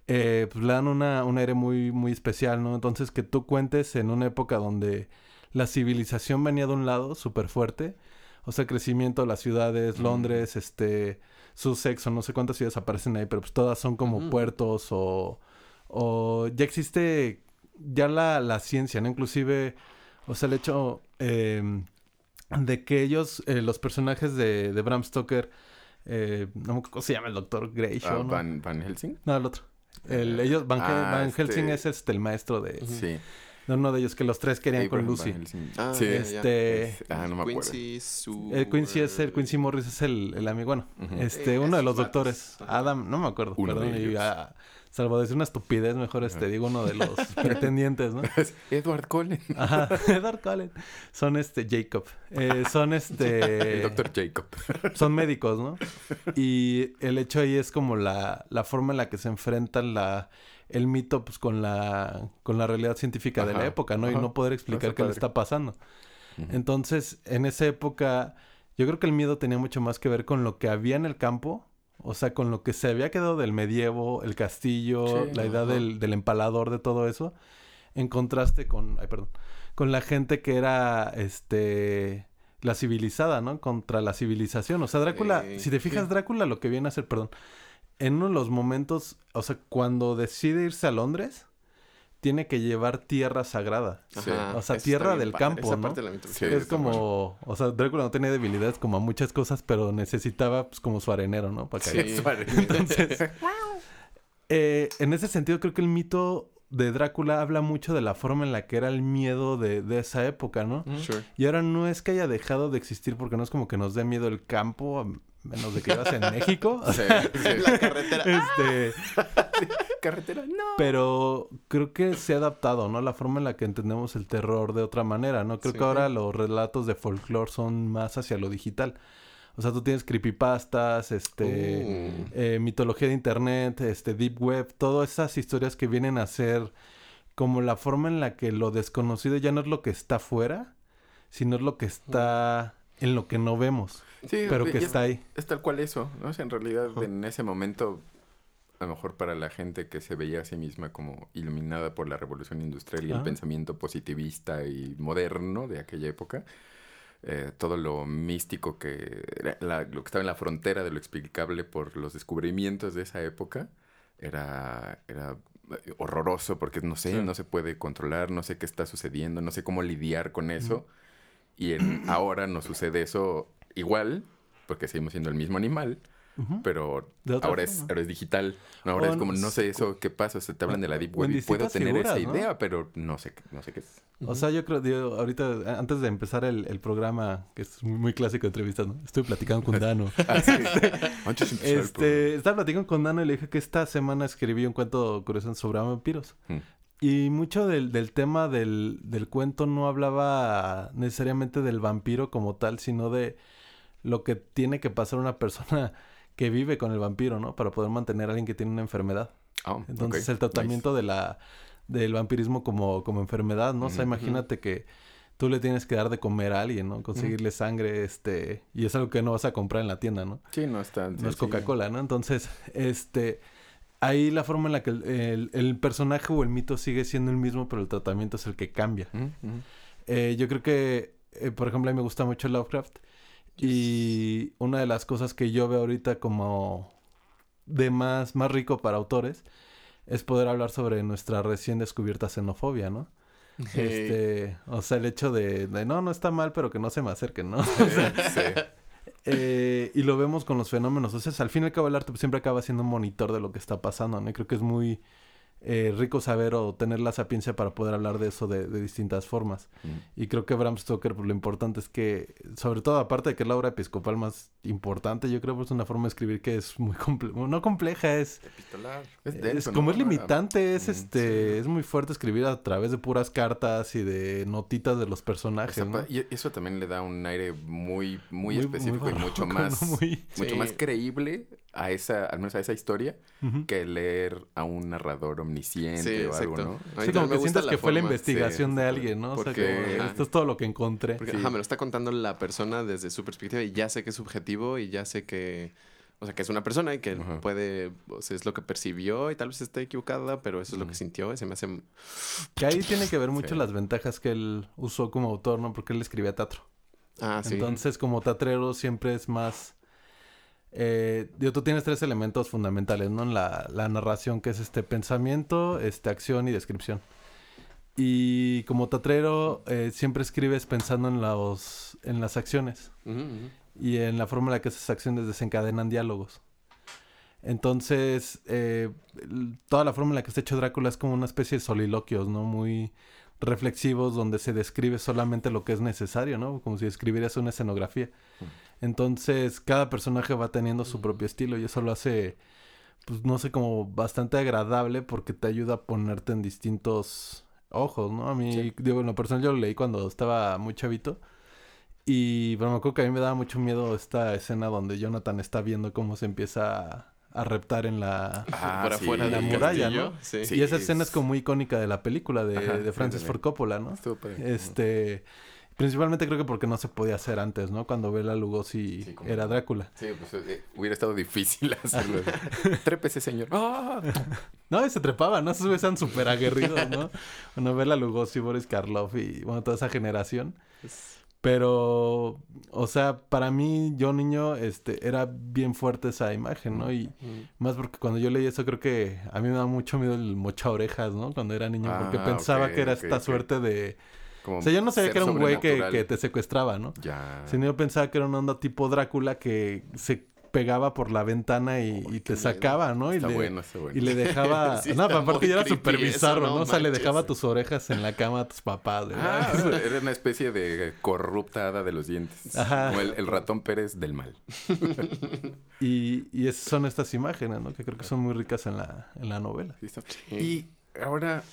eh, pues le dan una, un aire muy muy especial, ¿no? Entonces que tú cuentes en una época donde la civilización venía de un lado súper fuerte, o sea, crecimiento de las ciudades. Londres, este, Sussex o no sé cuántas ciudades aparecen ahí, pero pues todas son como puertos o, o ya existe ya la, la ciencia, ¿no? Inclusive, o sea, el hecho eh, de que ellos, eh, los personajes de, de Bram Stoker, eh, no cómo se llama el doctor Grey Ah. Van, Van Helsing. No, el otro. El, ellos, Van, Ah, Van este- Helsing es este, el maestro de... Sí. No, uno de ellos, que los tres querían con Lucy. Ah, sí. ya, ya. Este... Es- ah, no me acuerdo. Quincy, su... El Quincy es el Quincy Morris es el, el amigo, bueno, Ujú. este, Eh, uno de los doctores. Adam, no me acuerdo, Uno perdón, de y, ah, salvo decir una estupidez, mejor este, digo uno de los pretendientes, ¿no? Edward Cullen. Ajá, Edward Cullen. Son este, Jacob, eh, son este, El doctor Jacob. son médicos, ¿no? Y el hecho ahí es como la, la forma en la que se enfrentan la, el mito, pues, con la, con la realidad científica de la época, ¿no? Y no poder explicar qué le está pasando. Entonces, en esa época, yo creo que el miedo tenía mucho más que ver con lo que había en el campo, o sea, con lo que se había quedado del medievo, el castillo, Sí, la idea del, del empalador, de todo eso, en contraste con, ay, perdón, con la gente que era, este, la civilizada, ¿no? Contra la civilización. O sea, Drácula, Eh, si te fijas, sí. Drácula lo que viene a hacer, perdón, en uno de los momentos, o sea, cuando decide irse a Londres, tiene que llevar tierra sagrada. Ajá, O sea, eso tierra del padre, campo, Esa ¿no? parte de la mitología. Sí, es como, o sea, Drácula no tenía debilidades como a muchas cosas, pero necesitaba pues como su arenero, ¿no? Para Sí. cagar. Entonces, eh, en ese sentido creo que el mito de Drácula habla mucho de la forma en la que era el miedo de, de esa época, ¿no? Sure. Y ahora no es que haya dejado de existir porque no es como que nos dé miedo el campo, menos de que vivas en México. Sí, sí. La carretera. Este, Carretera, no. pero creo que se ha adaptado, ¿no? La forma en la que entendemos el terror de otra manera, ¿no? Creo Sí. que ahora los relatos de folclore son más hacia lo digital. O sea, tú tienes creepypastas, este, Uh. eh, mitología de internet, este, deep web, todas esas historias que vienen a ser como la forma en la que lo desconocido ya no es lo que está afuera, sino es lo que está en lo que no vemos, Sí, pero que es- está ahí. Es tal cual eso, ¿no? O sea, en realidad en ese momento, a lo mejor para la gente que se veía a sí misma como iluminada por la revolución industrial y el Ajá. pensamiento positivista y moderno de aquella época, eh, todo lo místico que era la- lo que estaba en la frontera de lo explicable por los descubrimientos de esa época era, era eh, horroroso porque no sé, Sí. no se puede controlar, no sé qué está sucediendo, no sé cómo lidiar con eso. Y en, ahora nos sucede eso igual, porque seguimos siendo el mismo animal, pero ahora es, ahora es digital. Ahora O es como, no sé, eso, qué pasa, o sea, te hablan de la Deep Web y puedo tener esa idea, pero no sé, qué- no sé qué es. O sea, yo creo, digo, ahorita, a- antes de empezar el, el programa, que es muy, muy clásico de entrevistas, ¿no? Estoy platicando con Dano. Ah, este, estaba platicando con Dano y le dije que esta semana escribí un cuento curioso sobre vampiros. Mm. Y mucho del, del tema del, del cuento no hablaba necesariamente del vampiro como tal, sino de lo que tiene que pasar una persona que vive con el vampiro, ¿no? Para poder mantener a alguien que tiene una enfermedad. Oh, Entonces el tratamiento de la del vampirismo como, como enfermedad, ¿no? O sea, imagínate que tú le tienes que dar de comer a alguien, ¿no? Conseguirle sangre, este, y es algo que no vas a comprar en la tienda, ¿no? Sí, no es tan No es. Coca-Cola, ¿no? Entonces, este, ahí la forma en la que el, el- el personaje o el mito sigue siendo el mismo, pero el tratamiento es el que cambia. Eh, yo creo que, eh, por ejemplo, a mí me gusta mucho Lovecraft. Y una de las cosas que yo veo ahorita como de más, más rico para autores es poder hablar sobre nuestra recién descubierta xenofobia, ¿no? Este, o sea, el hecho de, de, no, no está mal, pero que no se me acerquen, ¿no? Sí, sí. Eh, y lo vemos con los fenómenos. O sea, al fin y al cabo el arte siempre acaba siendo un monitor de lo que está pasando, ¿no? Y creo que es muy eh, rico saber o tener la sapiencia para poder hablar de eso de, de distintas formas. Mm. Y creo que Bram Stoker, pues lo importante es que, sobre todo aparte de que es la obra episcopal más importante, yo creo que es una forma de escribir que es muy compleja, no compleja, es, Epistolar. Es, como ¿no? es limitante, es Mm, este, sí. es muy fuerte escribir a través de puras cartas y de notitas de los personajes, Y eso también le da un aire muy, muy, Muy- específico muy y mucho más, ¿no? Muy- mucho Sí. más creíble a esa, al menos a esa historia, que leer a un narrador omnisciente Sí, o algo. ¿no? Sí, como que sientas que fue la investigación sí, de alguien, ¿no? O sea, como, ajá. esto es todo lo que encontré. Porque, Sí. ajá, me lo está contando la persona desde su perspectiva y ya sé que es subjetivo y ya sé que, o sea, que es una persona y que puede, o sea, es lo que percibió y tal vez esté equivocada, pero eso es lo que sintió y se me hace... Que ahí tiene que ver mucho Sí. las ventajas que él usó como autor, ¿no? Porque él escribía teatro. Ah, sí. Entonces, como teatrero siempre es más... Eh, tú tienes tres elementos fundamentales, ¿no? En la, la narración, que es este pensamiento, este acción y descripción. Y como tatrero, eh, siempre escribes pensando en, los, en las acciones y en la forma en la que esas acciones desencadenan diálogos. Entonces, eh, toda la forma en la que está hecho Drácula es como una especie de soliloquios, ¿no? Muy reflexivos donde se describe solamente lo que es necesario, ¿no? Como si escribieras una escenografía. Entonces, cada personaje va teniendo su propio estilo y eso lo hace, pues, no sé, como bastante agradable porque te ayuda a ponerte en distintos ojos, ¿no? A mí, Sí. digo, en lo personal yo lo leí cuando estaba muy chavito. Y pero me acuerdo que a mí me daba mucho miedo esta escena donde Jonathan está viendo cómo se empieza a, a reptar en la... Ah, Por sí, la muralla, castillo, ¿no? Sí. Sí. y esa escena es- como muy icónica de la película de, Ajá, de Francis. Ford Coppola, ¿no? Padre. Este... Principalmente creo que porque no se podía hacer antes, ¿no? Cuando Bela Lugosi Sí, era Drácula. Sí, pues eh, hubiera estado difícil hacerlo. Trépese, señor. ¡Ah! No, y se trepaba, ¿no? Esos eran súper aguerridos, ¿no? Bueno, Bela Lugosi, Boris Karloff y, bueno, toda esa generación. Pero, o sea, para mí, yo niño, este, era bien fuerte esa imagen, ¿no? Y más porque cuando yo leí eso, creo que a mí me daba mucho miedo el mocha orejas, ¿no? Cuando era niño, porque Ah, pensaba que era ok, esta suerte de... Como O sea, yo no sabía que era un güey que, que te secuestraba, ¿no? Ya. Sino yo pensaba que era una onda tipo Drácula que se pegaba por la ventana y, y te sacaba, ¿no? Y Está le, bueno, está bueno. y le dejaba... Sí, no, aparte ya era súper bizarro, no ¿no? O sea, le dejaba tus orejas en la cama a tus papás, ¿verdad? Ah, era una especie de corrupta hada de los dientes. Ajá. Como el, el ratón Pérez del mal. Y, y son estas imágenes, ¿no? Que creo que son muy ricas en la, en la novela. Sí, está. Y ahora,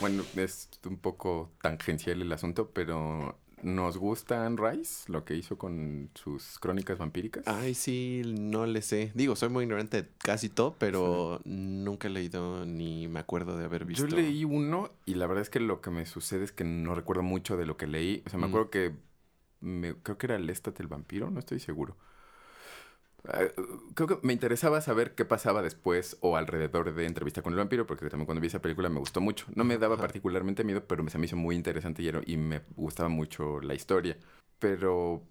bueno, es un poco tangencial el asunto, pero ¿nos gusta Anne Rice? Lo que hizo con sus crónicas vampíricas. Ay, sí, no le sé. Digo, soy muy ignorante de casi todo, pero nunca he leído ni me acuerdo de haber visto. Yo leí uno y la verdad es que lo que me sucede es que no recuerdo mucho de lo que leí. O sea, me Mm. acuerdo que me- creo que era Lestat el vampiro, no estoy seguro. Ah, creo que me interesaba saber qué pasaba después o alrededor de Entrevista con el vampiro, porque también cuando vi esa película me gustó mucho. No me daba Ajá. particularmente miedo, pero se me hizo muy interesante y, era- y me gustaba mucho la historia. Pero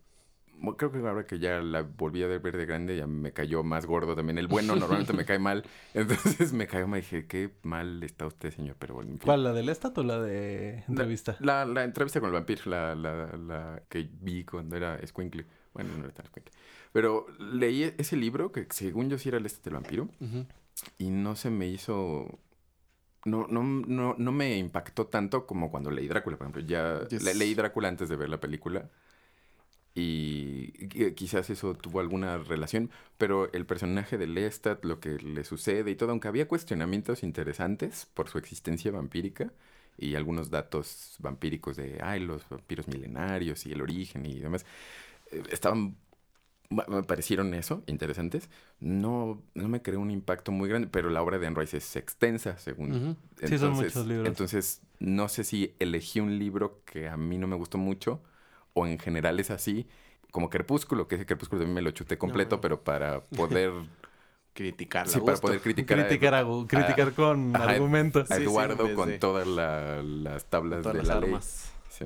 creo que ahora que ya la volví a ver de grande, ya me cayó más gordo también. El bueno normalmente me cae mal. Entonces me cayó, me dije, qué mal está usted, señor. Pero bueno, en fin. ¿Cuál? ¿La del Estat o la de entrevista? La, la entrevista con el vampiro, la, la, la que vi cuando era Squinkly. Bueno, no era tan Squinkly. Pero leí ese libro, que según yo sí era el este del vampiro, y no se me hizo... No, no, no, no me impactó tanto como cuando leí Drácula, por ejemplo. Ya Yes. le- leí Drácula antes de ver la película. Y qui- quizás eso tuvo alguna relación, pero el personaje de Lestat, lo que le sucede y todo, aunque había cuestionamientos interesantes por su existencia vampírica y algunos datos vampíricos de, ay, los vampiros milenarios y el origen y demás, eh, estaban, me parecieron eso, interesantes. No, no me creó un impacto muy grande, pero la obra de Anne Rice es extensa, según Ujú. Sí, son muchos libros. Entonces, no sé si elegí un libro que a mí no me gustó mucho o en general es así, como Crepúsculo, que ese Crepúsculo también me lo chuté completo, No. pero para poder, Criticarla. sí, para poder criticar, a- Criticar, a- criticar con argumentos. a Sí, sí, Eduardo con todas la- las tablas Todas de las la ley. Sí.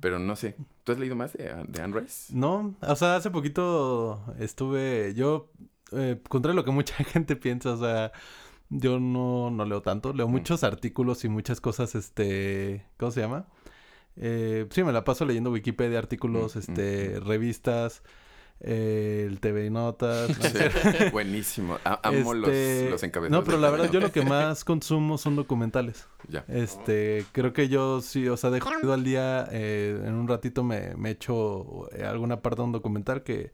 Pero no sé, ¿tú has leído más de, de Anne Rice? No, o sea, hace poquito estuve, yo, eh, contrario a lo que mucha gente piensa, o sea, yo no, no leo tanto, leo muchos artículos y muchas cosas, este, ¿cómo se llama? Eh, sí, me la paso leyendo Wikipedia, artículos, Mm, este, revistas, eh, el TV y Notas. ¿no? Sí, Buenísimo. A- amo Este, los, los encabezados. No, pero la verdad yo lo que más consumo son documentales. Ya. Este, creo que yo sí, o sea, de jodido al día, eh, en un ratito me, me echo eh, alguna parte de un documental que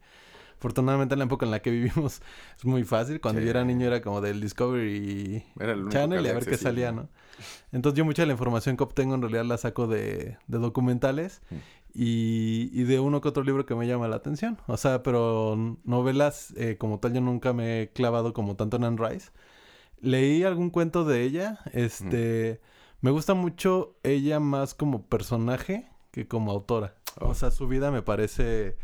afortunadamente en la época en la que vivimos es muy fácil. Cuando Sí. yo era niño era como del Discovery Channel y a ver qué salía, ¿no? Entonces yo mucha de la información que obtengo en realidad la saco de, de documentales Mm. Y, y de uno que otro libro que me llama la atención. O sea, pero novelas eh, como tal yo nunca me he clavado como tanto en Anne Rice. Leí algún cuento de ella. Este, me gusta mucho ella más como personaje que como autora. Oh. O sea, su vida me parece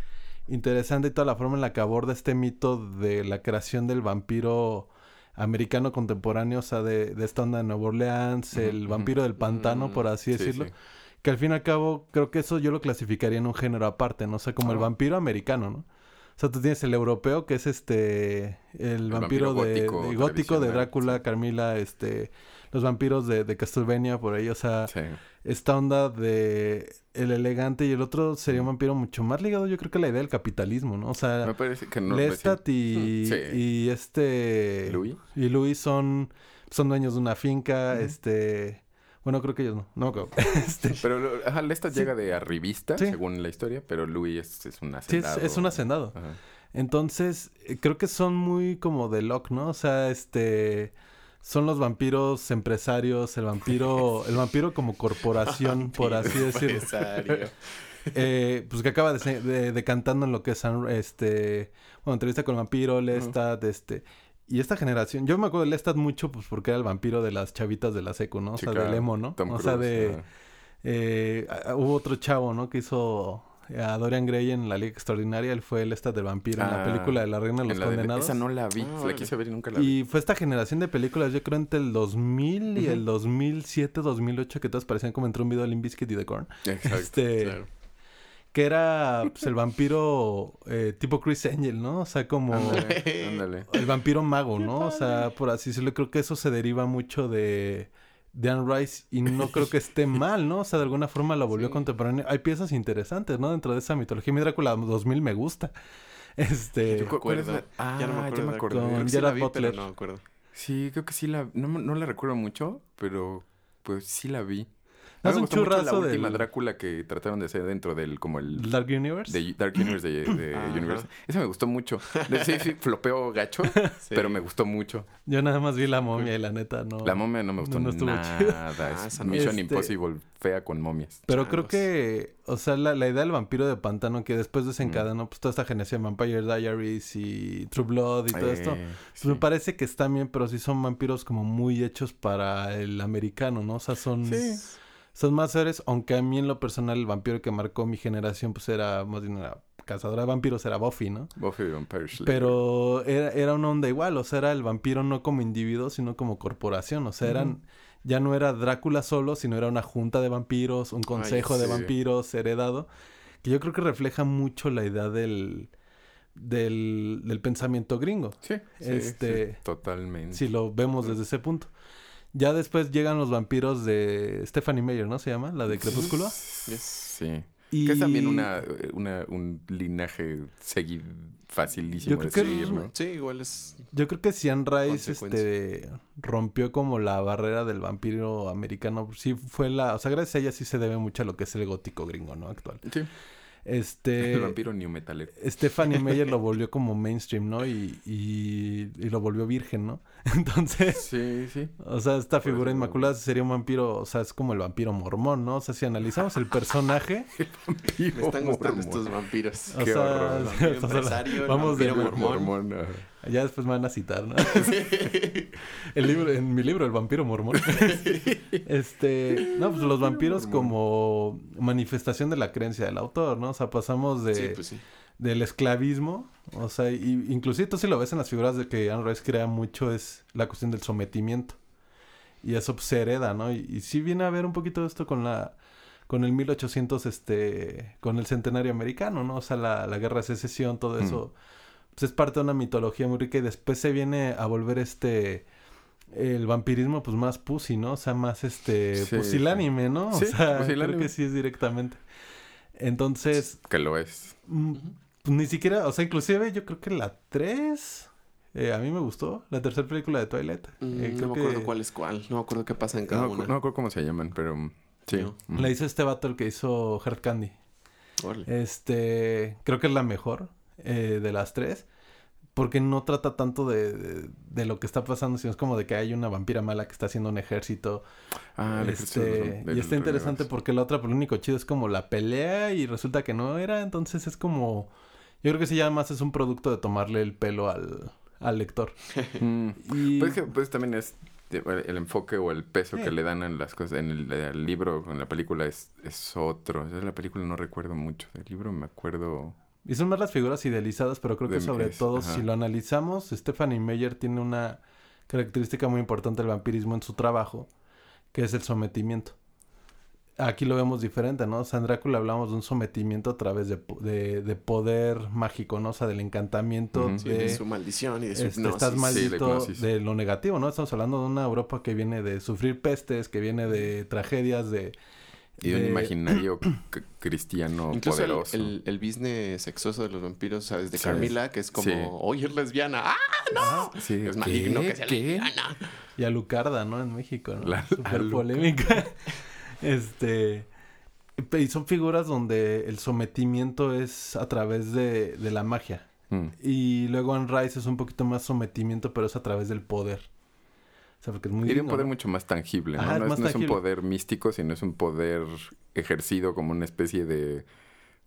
interesante y toda la forma en la que aborda este mito de la creación del vampiro americano contemporáneo, o sea, de, de esta onda de Nueva Orleans, el vampiro del pantano, Mm, por así Sí, decirlo. sí. Que al fin y al cabo, creo que eso yo lo clasificaría en un género aparte, ¿no? O sea, como el vampiro americano, ¿no? O sea, tú tienes el europeo, que es este... El, vampiro, vampiro de, gótico de gótico de Drácula, sí. Carmila, este... los vampiros de, de Castlevania por ahí, o sea, Sí. esta onda de el elegante y el otro sería un vampiro mucho más ligado, yo creo que a la idea del capitalismo, ¿no? O Me sea, parece que no. Lestat y, Sí. y este... Louis. Y Luis son, son dueños de una finca, este... Bueno, creo que ellos no. No, creo. este, Pero ajá, Sí. llega de arribista, Sí. según la historia, pero Louis es, es un sí, es, hacendado. es un hacendado. Ajá. Entonces, eh, creo que son muy como de Locke, ¿no? O sea, este... Son los vampiros empresarios, el vampiro, el vampiro como corporación, por así decirlo. Empresario. Eh, pues que acaba de, se- de- decantando en lo que es este bueno entrevista con el vampiro Lestat este y esta generación yo me acuerdo de Lestat mucho pues porque era el vampiro de las chavitas de la secu no o sea claro. del emo no Tom o sea de eh, hubo otro chavo no que hizo a Dorian Gray en la Liga Extraordinaria él fue el Lestat del vampiro en la Ah, película de la Reina de los En la de- Condenados esa no la vi. Ah, la quise ver y nunca la vi. y fue esta generación de películas, yo creo, entre el 2000 y Ujú. el 2007, 2008, que todas parecían como entre un video de Limp Bizkit y The Korn. Exacto. Este, Claro. Que era pues, el vampiro eh, tipo Chris Angel, ¿no? O sea, como Ándale, ándale. el vampiro mago, ¿no? O sea, por así decirlo, creo que eso se deriva mucho de, de Anne Rice y no creo que esté mal, ¿no? O sea, de alguna forma lo volvió Sí. contemporáneo. Hay piezas interesantes, ¿no? Dentro de esa mitología. Mi Drácula 2000 me gusta. Este... Yo ¿Cu- cuál es acuerdo. la- Ah, ya no me ya acuerdo. me de- acordé. Con sí la Gerard vi, Butler. Pero no me acuerdo. Sí, creo que sí la... No, me- no la recuerdo mucho, pero pues sí la vi. Es me un gustó mucho churrazo la última del- Drácula que trataron de hacer dentro del... como el... Dark Universe. De Dark Universe de. Universe. Ese me gustó mucho. Sí, sí, flopeó gacho, Sí. pero me gustó mucho. Yo nada más vi la momia y la neta no. La momia no me gustó no estuvo nada. Ah, Es no. Mission Este- Impossible fea con momias. Pero creo que, o sea, la, la idea del vampiro de pantano que después Mm. desencadenó pues toda esta generación de Vampire Diaries y True Blood y todo Eh, esto. sí. Pues me parece que están bien, pero sí son vampiros como muy hechos para el americano, ¿no? O sea, son, Sí. Son más seres, aunque a mí en lo personal el vampiro que marcó mi generación pues era más bien una cazadora de vampiros, era Buffy, ¿no? Buffy Vampire Slayer. Pero era, era una onda igual, o sea, era el vampiro no como individuo, sino como corporación, o sea, eran, ya no era Drácula solo, sino era una junta de vampiros, un consejo de sí. vampiros heredado, que yo creo que refleja mucho la idea del, del, del pensamiento gringo, Sí, sí, Este- sí, totalmente. si lo vemos desde ese punto. Ya después llegan los vampiros de Stephanie Meyer, ¿no? Se llama, la de Crepúsculo. Sí. Y... Que es también una, una, un linaje seguir facilísimo Yo creo de que- seguir, ¿no? Sí, igual es. Yo creo que Cian Rice este, rompió como la barrera del vampiro americano. Sí fue la... O sea, gracias a ella sí se debe mucho a lo que es el gótico gringo, ¿no? Actual. Sí. Este... El vampiro new metalero. Stephanie Meyer lo volvió como mainstream, ¿no? Y, y, y lo volvió virgen, ¿no? Entonces... Sí, sí. O sea, esta Por figura inmaculada sería un vampiro... O sea, es como el vampiro mormón, ¿no? O sea, si analizamos el personaje... Me están gustando mormón. estos vampiros. O Qué sea, horror. Vampiro o sea, empresario, el vamos de... vampiro mormón. Mormón. Ya después me van a citar, ¿no? El libro, en mi libro, El vampiro mormón. este, no, pues los vampiros mormón. como manifestación de la creencia del autor, ¿no? O sea, pasamos de, Sí, pues sí. Del esclavismo, o sea, y, inclusive tú si lo ves en las figuras de que Anne Rice crea mucho es la cuestión del sometimiento. Y eso pues, se hereda, ¿no? Y, y sí viene a ver un poquito esto con la con el 1800, este, con el centenario americano, ¿no? O sea, la, la guerra de secesión, todo Mm. eso, pues es parte de una mitología muy rica y después se viene a volver este, el vampirismo, pues más pussy, ¿no? O sea, más este, Sí, pusilánime, ¿no? O Sí, sea, creo pusilánime. que sí es directamente. Entonces, Que lo es. Mm, pues, ni siquiera, o sea, inclusive yo creo que la 3... eh, a mí me gustó la tercera película de Twilight. Mm, Eh, no creo me que acuerdo cuál es cuál. No me acuerdo qué pasa en cada No, una. no me acuerdo cómo se llaman, pero mm, sí. No. Mm. La hizo este vato el que hizo Heart Candy. Este, creo que es la mejor eh, de las tres. Porque no trata tanto de, de- de lo que está pasando, sino es como de que hay una vampira mala que está haciendo un ejército. Ah, este, del y está interesante porque la otra, por lo único chido es como la pelea y resulta que no era. Entonces es como. Yo creo que sí, ya más es un producto de tomarle el pelo al, al lector. Mm. Y. Pues, que, pues también es el enfoque o el peso Sí. que le dan en las cosas. En el, el libro, en la película es, es otro. En la película no recuerdo mucho. Del libro me acuerdo. Y son más las figuras idealizadas, pero creo que De- sobre es- todo, ajá. si lo analizamos, Stephanie Meyer tiene una característica muy importante del vampirismo en su trabajo, que es el sometimiento. Aquí lo vemos diferente, ¿no? En Drácula hablamos de un sometimiento a través de, de, de poder mágico, ¿no? O sea, del encantamiento, de... de su maldición y de su este, estás maldito de lo negativo, ¿no? Estamos hablando de una Europa que viene de sufrir pestes, que viene de tragedias, de... Y de un imaginario cristiano Incluso el, poderoso. el, el business sexoso de los vampiros, ¿sabes? De Sí. Carmila, que es como, Sí. oye, es lesbiana. ¡Ah! Sí, Es ¿qué? maligno que sea ¿Qué? lesbiana. Y Alucarda, ¿no? En México, ¿no? La- Alucard. polémica. este... Y son figuras donde el sometimiento es a través de, de la magia. Mm. Y luego en Rise es un poquito más sometimiento, pero es a través del poder. O sea, porque es muy... Y de un poder mucho más tangible, ¿no? Ajá, no, es, más no es un poder místico, sino es un poder ejercido como una especie de,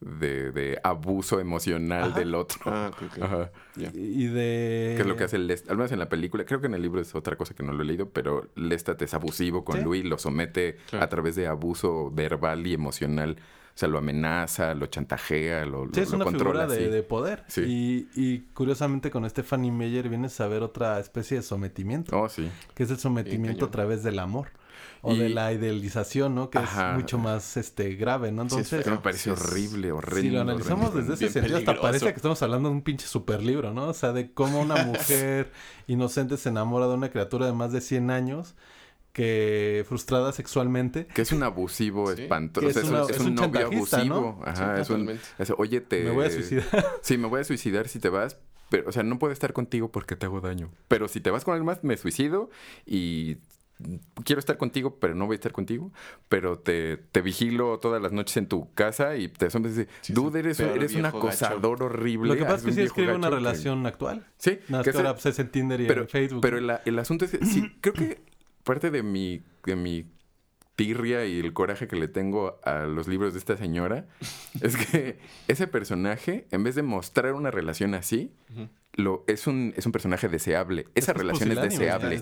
de, de abuso emocional Ajá. del otro. Ah, ok, ok. Ajá. Ya. Y de... Que es lo que hace Lestat, al menos en la película, creo que en el libro es otra cosa que no lo he leído, pero Lestat es abusivo con Sí. Louis, lo somete Claro. a través de abuso verbal y emocional. O sea, lo amenaza, lo chantajea, lo, Sí, lo- es lo una controla figura de, de poder. Sí. Y, y curiosamente con Stephanie Meyer vienes a ver otra especie de sometimiento, Oh, sí. que es el sometimiento a través del amor. O Y- de la idealización, ¿no? Que Ajá. es mucho más este grave, ¿no? Sí, es Entonces, Que me parece horrible, horrible. si lo analizamos desde ese sentido, hasta peligroso. parece que estamos hablando de un pinche super libro, ¿no? O sea, de cómo una mujer inocente se enamora de una criatura de más de 100 años que frustrada sexualmente Que es un abusivo Sí. espantoso. Que o sea, es es, un, una- es es un un novio abusivo. ¿no? Ajá, Sí, es un... totalmente. es, Oye, te... me voy a suicidar. Sí, me voy a suicidar si te vas. Pero, o sea, no puedo estar contigo porque te hago daño. Pero si te vas con alguien más, me suicido y quiero estar contigo, pero no voy a estar contigo. Pero te, te vigilo todas las noches en tu casa y te asombras y dices, Sí, dude, eres, eres un acosador horrible. Lo que pasa es que sí escribe una que- relación actual. Sí, Nada más que ahora pues, es en Tinder y pero, en Facebook. pero la- el asunto es que sí, creo que parte de mi, de mi tirria y el coraje que le tengo a los libros de esta señora es que ese personaje, en vez de mostrar una relación así, lo, es, un, es un personaje deseable. Esa Es relación es deseable.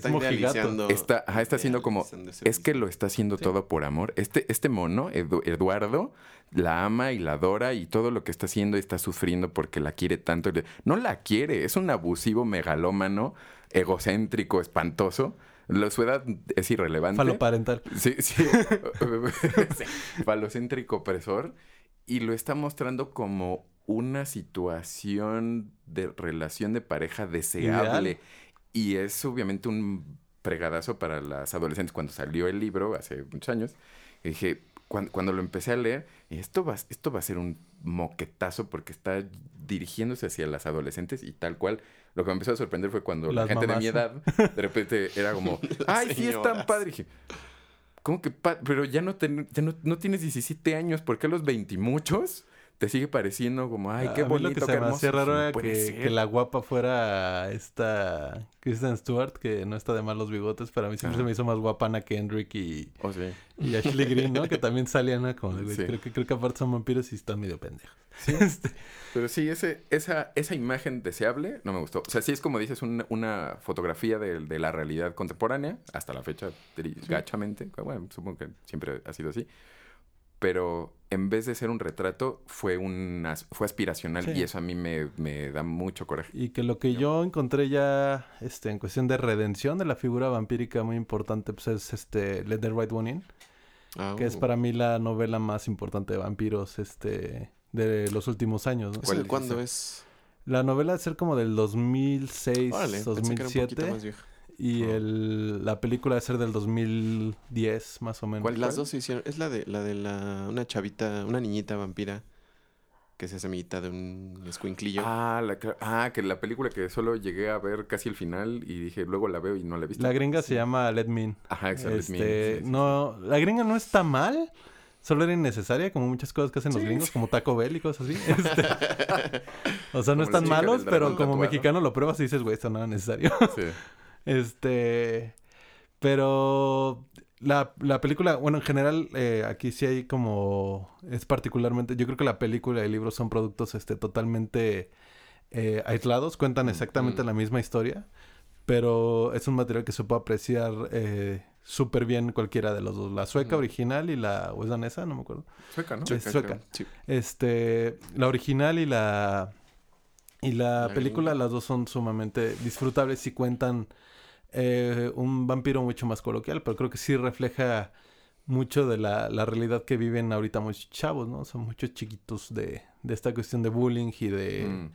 Está, ajá, está haciendo como... Es que lo está haciendo Sí. todo por amor. Este, este mono, Edu- Eduardo, la ama y la adora y todo lo que está haciendo está sufriendo porque la quiere tanto. No la quiere, es un abusivo megalómano, egocéntrico, espantoso. La, su edad es irrelevante. Faloparental. Sí, sí. Sí. Falocéntrico opresor. Y lo está mostrando como una situación de relación de pareja deseable. Ideal. Y es obviamente un fregadazo para las adolescentes. Cuando salió el libro hace muchos años, y dije, cuando, cuando lo empecé a leer, esto va, esto va a ser un moquetazo porque está dirigiéndose hacia las adolescentes y tal cual. Lo que me empezó a sorprender fue cuando la gente de mi edad, de repente era como, ay, sí, es tan padre. Y dije, ¿cómo que pa- Pero ya no, ten- ya no, no tienes 17 años, ¿por qué a los 20 y muchos te sigue pareciendo como, ay, qué a mí bonito, lo que qué se me hermoso"? hacía raro era que, que la guapa fuera esta Kristen Stewart, que no está de mal los bigotes, pero a mí siempre Ajá. se me hizo más guapa Ana Kendrick y, Oh, sí. y Ashley Green, ¿no? que también salían ¿no? como Sí. creo, que, creo que aparte son vampiros y están medio pendejos. Este, Pero sí, ese, esa, esa imagen deseable no me gustó. O sea, sí es como dices, un- una fotografía de, de la realidad contemporánea, hasta la fecha, gachamente. Bueno, supongo que siempre ha sido así. Pero en vez de ser un retrato, fue, un, as- fue aspiracional Sí. y eso a mí me, me da mucho coraje. y que lo que yo encontré ya este, en cuestión de redención de la figura vampírica muy importante pues es este Let the Right One In, Ah, que es uh. para mí la novela más importante de vampiros este de los últimos años. ¿no? ¿Esa ¿Cuál cuándo es? La novela debe ser como del 2006, Órale, pensé que era un poquito 2007. más vieja. Y Oh. el, la película debe ser del 2010, más o menos. ¿Cuál? Las dos se hicieron. Es la de la de la una chavita, una niñita vampira que se hace amiguita de un escuinclillo. Ah, la, que- ah, que la película que solo llegué a ver casi el final y dije, luego la veo y no la he visto. La gringa se llama Let Me In. Ajá, exacto. Este, no, la gringa no está mal. Solo era innecesaria, como muchas cosas que hacen los gringos, como Taco Bell y cosas así. Este, o sea, no Como la están malos, pero como tatuado. mexicano lo pruebas y dices, güey, esto no era necesario. Sí. Este. Pero. La, la película, bueno, en general, eh, aquí sí hay como. Es particularmente. Yo creo que la película y el libro son productos este, totalmente eh, aislados. Cuentan exactamente Mm. la misma historia. Pero es un material que se puede apreciar eh, súper bien cualquiera de los dos. La sueca Mm. original y la. ¿O es danesa? No me acuerdo. Sueca, ¿no? Es sueca. Sí. Este, la original y la y la, La película, gringa. las dos son sumamente disfrutables y cuentan eh, un vampiro mucho más coloquial, pero creo que sí refleja mucho de la, la realidad que viven ahorita muchos chavos, ¿no? Son muchos chiquitos de, de esta cuestión de bullying y de... Mm.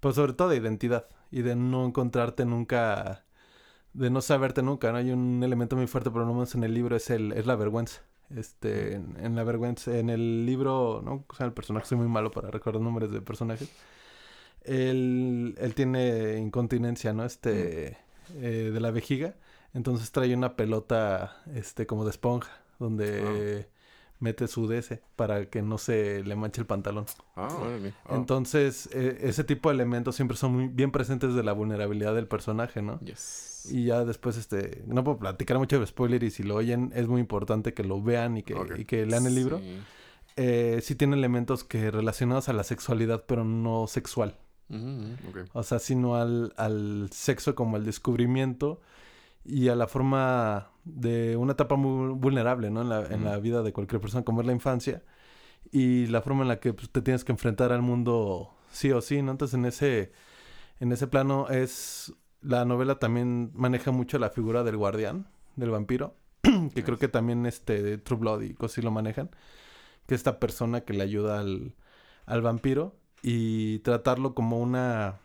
Pues sobre todo de identidad y de no encontrarte nunca, de no saberte nunca, ¿no? Hay un elemento muy fuerte, pero no menos en el libro, es, el, es la vergüenza. Este, en, en la vergüenza, en el libro, ¿no? O sea, el personaje, soy muy malo para recordar nombres de personajes. Él, él tiene incontinencia, ¿no? Este, eh, de la vejiga. Entonces trae una pelota, este, como de esponja, donde mete su DS para que no se le manche el pantalón. Ah, ah. Entonces, eh, ese tipo de elementos siempre son muy bien presentes de la vulnerabilidad del personaje, ¿no? Yes. Y ya después, este, no puedo platicar mucho de spoiler y si lo oyen, es muy importante que lo vean y que, Ok. y que lean el libro. Sí. Eh, sí tiene elementos que relacionados a la sexualidad, pero no sexual. O sea, sino al, al sexo como el descubrimiento y a la forma de una etapa muy vulnerable, ¿no? En la, en la vida de cualquier persona, como es la infancia. Y la forma en la que pues, te tienes que enfrentar al mundo sí o sí, ¿no? Entonces, en ese, en ese plano es... La novela también maneja mucho la figura del guardián, del vampiro, que creo que también este de True Blood y cosas lo manejan, que es esta persona que le ayuda al, al vampiro y tratarlo como una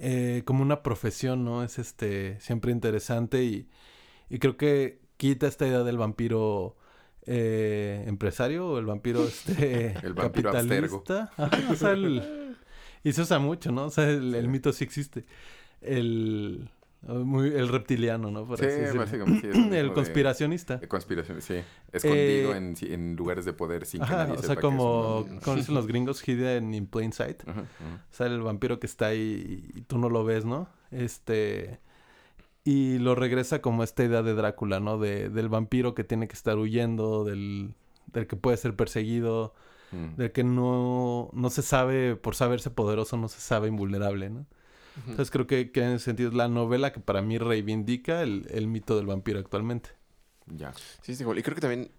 eh, como una profesión, ¿no? Es este siempre interesante y, y creo que quita esta idea del vampiro eh, empresario o el vampiro este El vampiro capitalista. Ajá, o sea, el- y se usa mucho, ¿no? O sea, el, el mito sí existe. El muy, el reptiliano, ¿no? Por Sí, así básicamente sí, el de- conspiracionista. De conspiración, sí. Escondido Eh, en, en lugares de poder sin que Ajá, nadie o sepa sea, que es como, como dicen los gringos, hidden in plain sight. Ajá. O sea, el vampiro que está ahí y tú no lo ves, ¿no? Este... Y lo regresa como esta idea de Drácula, ¿no? De, del vampiro que tiene que estar huyendo, del, del que puede ser perseguido, Mm. del que no, no se sabe, por saberse poderoso, no se sabe invulnerable, ¿no? Entonces creo que, que en ese sentido es la novela que para mí reivindica el, el mito del vampiro actualmente. Ya. Sí, sí. Y creo que también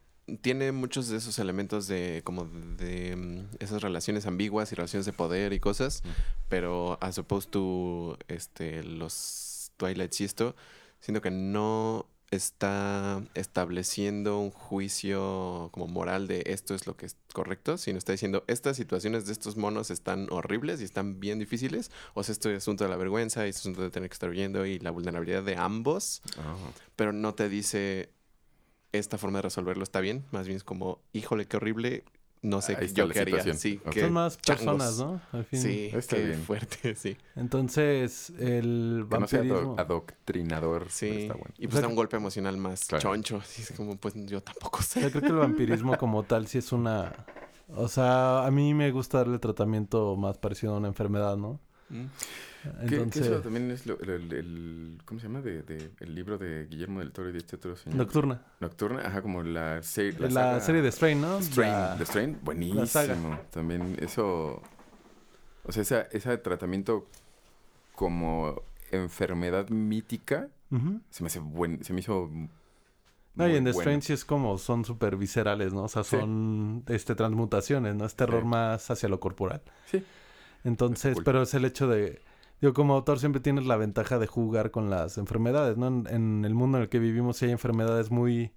tiene muchos de esos elementos de como de mm, esas relaciones ambiguas y relaciones de poder y cosas, Mm. pero as opposed to este los Twilight y esto, siento que no está estableciendo un juicio como moral de esto es lo que es correcto, sino está diciendo estas situaciones de estos monos están horribles y están bien difíciles, o sea, este asunto de la vergüenza y este asunto de tener que estar huyendo y la vulnerabilidad de ambos, Ah, pero no te dice esta forma de resolverlo está bien, más bien es como, híjole, qué horrible, no sé está yo la qué haría. situación. Sí, qué Son más changos. personas, ¿no? Al fin. Sí, Está qué bien. fuerte, sí. Entonces, el Que no sea vampirismo... ado- adoctrinador. Sí, Está bueno. y O pues sea, da un golpe emocional más Claro. choncho, así es como, pues yo tampoco sé. Yo creo que el vampirismo como tal sí es una... O sea, a mí me gusta darle tratamiento más parecido a una enfermedad, ¿no? Mm. Que Entonces, eso también es lo- el, el- ¿Cómo se llama? De, de- el libro de Guillermo del Toro y de este otro señor. Nocturna. Nocturna. Ajá, como la, se- La, saga- serie de Strain, ¿no? Strain. La- The Strain, buenísimo. saga. También eso... O sea, esa- ese tratamiento como enfermedad mítica Ujú. se me hace buen... Se me hizo... No, y en The bueno. Strain sí es como son súper viscerales, ¿no? O sea, Sí. son este transmutaciones, ¿no? Es terror Sí. más hacia lo corporal. Sí. Entonces, cool. pero es el hecho de... Digo, como autor siempre tienes la ventaja de jugar con las enfermedades, ¿no? En, en el mundo en el que vivimos sí hay enfermedades muy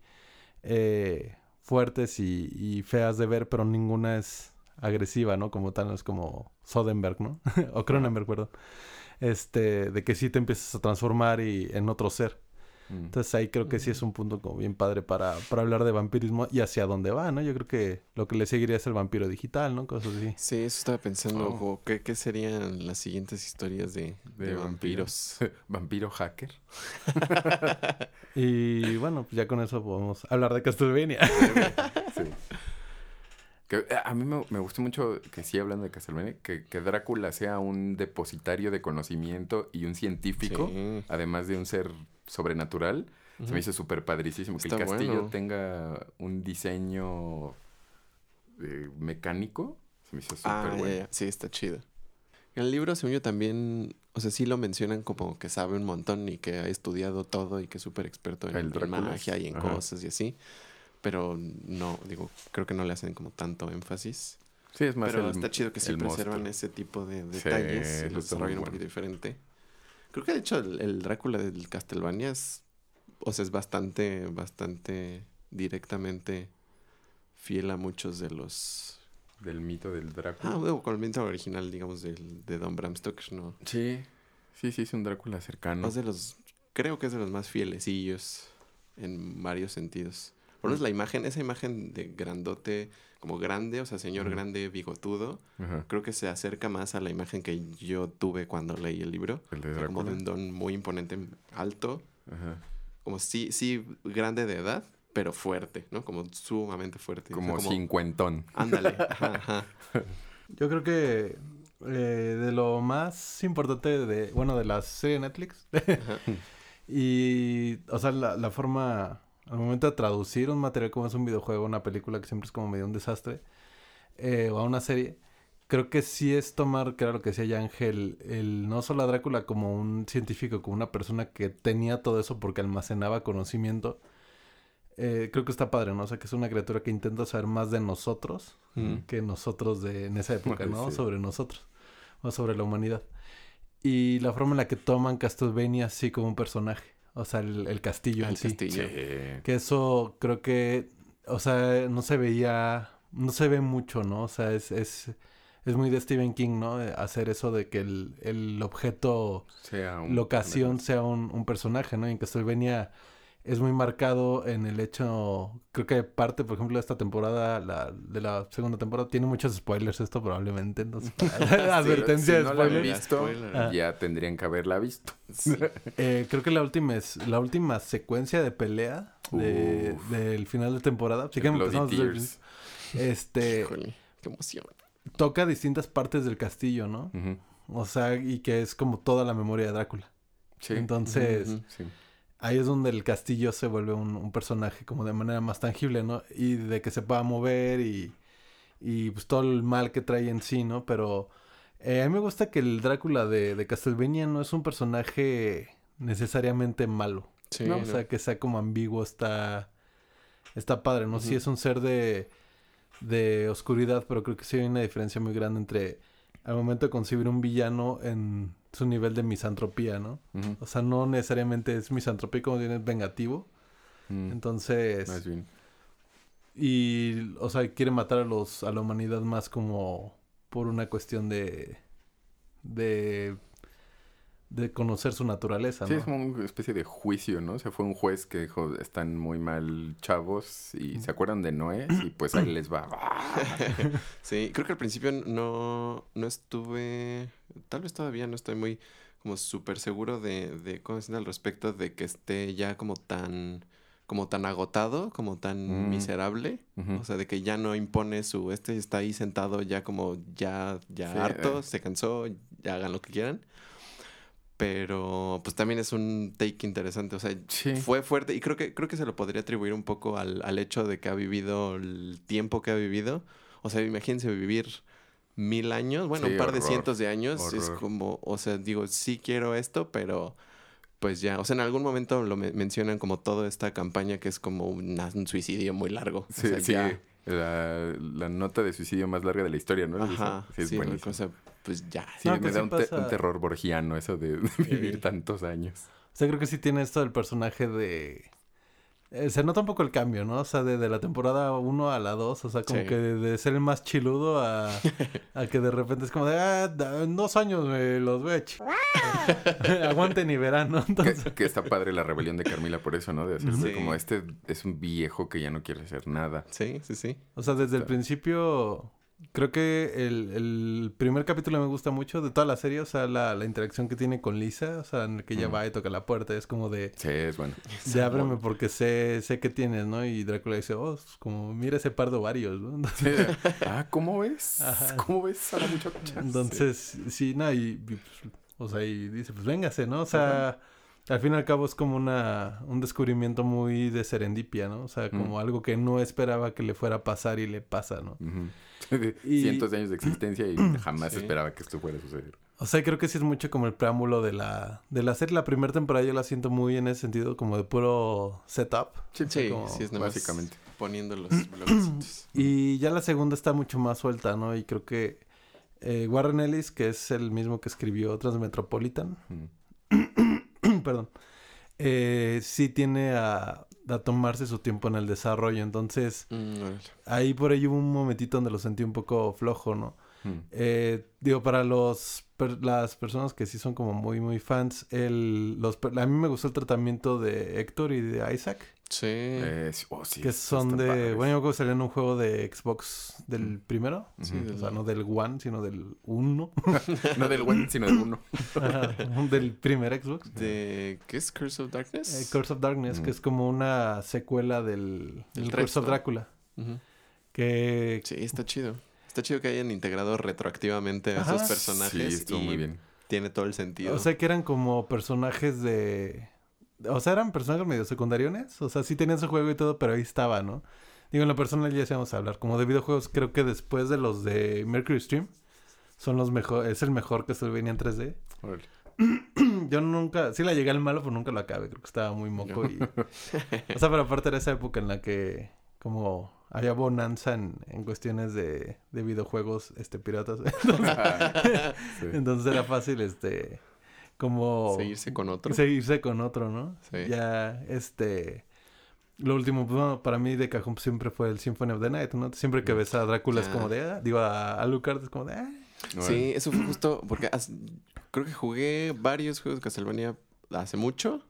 eh, fuertes y, y feas de ver, pero ninguna es agresiva, ¿no? Como tal, es como Soderbergh, ¿no? o Cronenberg, perdón. Este, de que sí te empiezas a transformar y en otro ser. Mm. Entonces ahí creo que sí es un punto como bien padre para, para hablar de vampirismo y hacia dónde va, ¿no? Yo creo que lo que le seguiría es el vampiro digital, ¿no? Cosas así. Sí, eso estaba pensando, Oh. como, ¿qué, qué serían las siguientes historias de, de De vampiros? Vampiro hacker. Y bueno, pues ya con eso podemos hablar de Castlevania. Sí. Que, eh, a mí me, me gustó mucho que sí, hablando de Castlevania, que, que Drácula sea un depositario de conocimiento y un científico, Sí. además de un ser sobrenatural. Se me hizo súper padrísimo. Que el castillo bueno. tenga un diseño eh, mecánico. Se me hizo súper Ah, bueno. Sí, está chido. En el libro, según yo, también, o sea, sí lo mencionan como que sabe un montón y que ha estudiado todo y que es súper experto en, El en magia y en Ajá. cosas y así. Pero no, digo, creo que no le hacen como tanto énfasis. Sí, es más Pero el- está chido que sí preservan monstruo. ese tipo de Sí, detalles eso y muy desarrollan un poquito diferente. Creo que de hecho el, el Drácula del Castlevania es, o sea, es bastante, bastante directamente fiel a muchos de los... Del mito del Drácula. Ah, bueno, con el mito original, digamos, del, de Don Bram Stoker, ¿no? Sí. Sí, sí, es un Drácula cercano. Es de los... Creo que es de los más fielecillos en varios sentidos. Por lo menos la imagen, esa imagen de grandote, como grande, o sea, señor grande, bigotudo, Ajá. creo que se acerca más a la imagen que yo tuve cuando leí el libro. El de O sea, como de un don muy imponente, alto, Ajá. como sí, sí, grande de edad, pero fuerte, ¿no? Como sumamente fuerte. O sea, Como, cincuentón. Ándale, ajá, ajá. Yo creo que eh, de lo más importante de, bueno, de la serie de Netflix Ajá. y, o sea, la, la forma, al momento de traducir un material como es un videojuego, una película que siempre es como medio un desastre, eh, o a una serie, creo que sí es tomar, que era lo que decía ya Ángel, el, no solo a Drácula como un científico, como una persona que tenía todo eso porque almacenaba conocimiento. Eh, creo que está padre, ¿no? O sea, que es una criatura que intenta saber más de nosotros Mm. que nosotros de en esa época, ¿no? Sí. Sobre nosotros, o sobre la humanidad. Y la forma en la que toman Castlevania así como un personaje, o sea, el, el castillo El en sí. castillo. Que eso creo que, o sea, no se veía, no se ve mucho, ¿no? O sea, es, es, es muy de Stephen King, ¿no? Hacer eso de que el, el objeto, Sea un... locación sea un, un personaje, ¿no? Y en Castlevania es muy marcado en el hecho, creo que parte, por ejemplo, de esta temporada, la, de la segunda temporada, tiene muchos spoilers esto probablemente, entonces, advertencia si de no la han spoilers. visto, Spoiler. Ah. ya tendrían que haberla visto. Sí. Eh, creo que la última es la última secuencia de pelea de, del final de temporada. Así que empezamos Tears. Este Híjole, qué emoción. toca distintas partes del castillo, ¿no? O sea, y que es como toda la memoria de Drácula. Sí. Entonces. Sí. Ahí es donde el castillo se vuelve un, un personaje como de manera más tangible, ¿no? Y de que se pueda mover y, y pues todo el mal que trae en sí, ¿no? Pero eh, a mí me gusta que el Drácula de, de Castlevania no es un personaje necesariamente malo. Sí, ¿no? O sea, que sea como ambiguo está, está padre, ¿no? Sí es un ser de, de oscuridad, pero creo que sí hay una diferencia muy grande entre al momento de concebir un villano en su nivel de misantropía, ¿no? O sea, no necesariamente es misantropía como bien es vengativo. Mm. Entonces, Más bien. y, o sea, quiere matar a los, a la humanidad más como por una cuestión de, de, de conocer su naturaleza, Sí, ¿no? es como una especie de juicio, ¿no? O sea, fue un juez que dijo, están muy mal chavos y se acuerdan de Noé y pues ahí les va. Sí, creo que al principio no, no estuve, tal vez todavía no estoy muy como súper seguro de, de cómo decir al respecto de que esté ya como tan, como tan agotado, como tan Mm. miserable. O sea, de que ya no impone su, este está ahí sentado ya como ya, ya Sí, harto, eh. se cansó, ya hagan lo que quieran. Pero pues también es un take interesante, o sea, Sí. fue fuerte y creo que creo que se lo podría atribuir un poco al, al hecho de que ha vivido el tiempo que ha vivido. O sea, imagínense vivir mil años, bueno, Sí, un par de cientos de años. Es como, o sea, digo, sí quiero esto, pero pues ya, o sea, en algún momento lo me- mencionan como toda esta campaña que es como una- un suicidio muy largo. O Sí, sea, sí. ya- La, la nota de suicidio más larga de la historia, ¿no? Ajá, Sí, es sí, buenísimo. o sea, pues ya. Sí, No, me da sí un, te- pasa- un terror borgiano eso de, de vivir Sí. tantos años. O sea, creo que sí tiene esto del personaje de... eh, se nota un poco el cambio, ¿no? O sea, de, de la temporada 1 a la 2, o sea, como Sí. que de, de ser el más chiludo a, a que de repente es como de, ah, en dos años me los ch- Aguanten y verán, ¿no? Que, Entonces, que está padre la rebelión de Carmila por eso, ¿no? De hacerse Sí. como este es un viejo que ya no quiere hacer nada. Sí, sí, sí. o sea, desde el principio, creo que el, el primer capítulo me gusta mucho de toda la serie, o sea, la, la interacción que tiene con Lisa, o sea, en el que ella Mm. va y toca la puerta, es como de... Sí, es bueno. Ya ábreme porque sé, sé que tienes, ¿no? Y Drácula dice, oh, es como mira ese par de ovarios, ¿no? Entonces, Sí. Ah, ¿cómo ves? Ajá. ¿Cómo ves a la muchacha? entonces sí, no, y, y, pues, o sea, y dice, pues véngase, ¿no? O sea, al fin y al cabo es como una, un descubrimiento muy de serendipia, ¿no? O sea, como Mm. algo que no esperaba que le fuera a pasar y le pasa, ¿no? Y- Cientos de años de existencia y jamás Sí. esperaba que esto fuera a suceder. O sea, creo que sí es mucho como el preámbulo de la, de la serie. La primera temporada yo la siento muy en ese sentido, como de puro setup. Sí, como- sí, es básicamente. poniendo los bloquecitos. Y ya la segunda está mucho más suelta, ¿no? Y creo que eh, Warren Ellis, que es el mismo que escribió Transmetropolitan, Ujú. Perdón, eh, sí tiene a, a tomarse su tiempo en el desarrollo. Entonces, Mm, ahí por ahí hubo un momentito donde lo sentí un poco flojo, ¿no? Mm. Eh, digo, para los per- las personas que sí son como muy, muy fans, el, los, a mí me gustó el tratamiento de Héctor y de Isaac, Sí. Eh, sí, oh, sí, que son de... Bueno, yo creo que salieron en un juego de Xbox del primero. Sí, O sea, no del One, sino del uno. No del one, sino del uno. Del primer Xbox. de ¿qué es Curse of Darkness? Eh, Curse of Darkness, Mm. que es como una secuela del, Del Curse of. Drácula. Que Sí, está chido. Está chido que hayan integrado retroactivamente a Ajá. esos personajes Sí, estuvo y muy bien. tiene todo el sentido. O sea, que eran como personajes de... O sea, eran personajes medio secundariones. O sea, sí tenían su juego y todo, pero ahí estaba, ¿no? Digo, en lo personal ya íbamos a hablar. Como de videojuegos, creo que después de los de Mercury Stream, son los mejor... Es el mejor que venía en 3D. Órale. Yo nunca... Sí la llegué al malo, pero nunca lo acabé. Creo que estaba muy moco y... O sea, pero aparte era esa época en la que... Como había bonanza en, en cuestiones de, de videojuegos este piratas. Sí. Entonces era fácil, este... Como... Seguirse con otro. Seguirse con otro, ¿no? Sí. Ya, este... Lo último, pues, bueno, para mí de cajón siempre fue el Symphony of the Night, ¿no? Siempre que ves a Drácula es como de... ah, digo, a, a es como de... ah. Sí, eso fue justo porque as- creo que jugué varios juegos de Castlevania hace mucho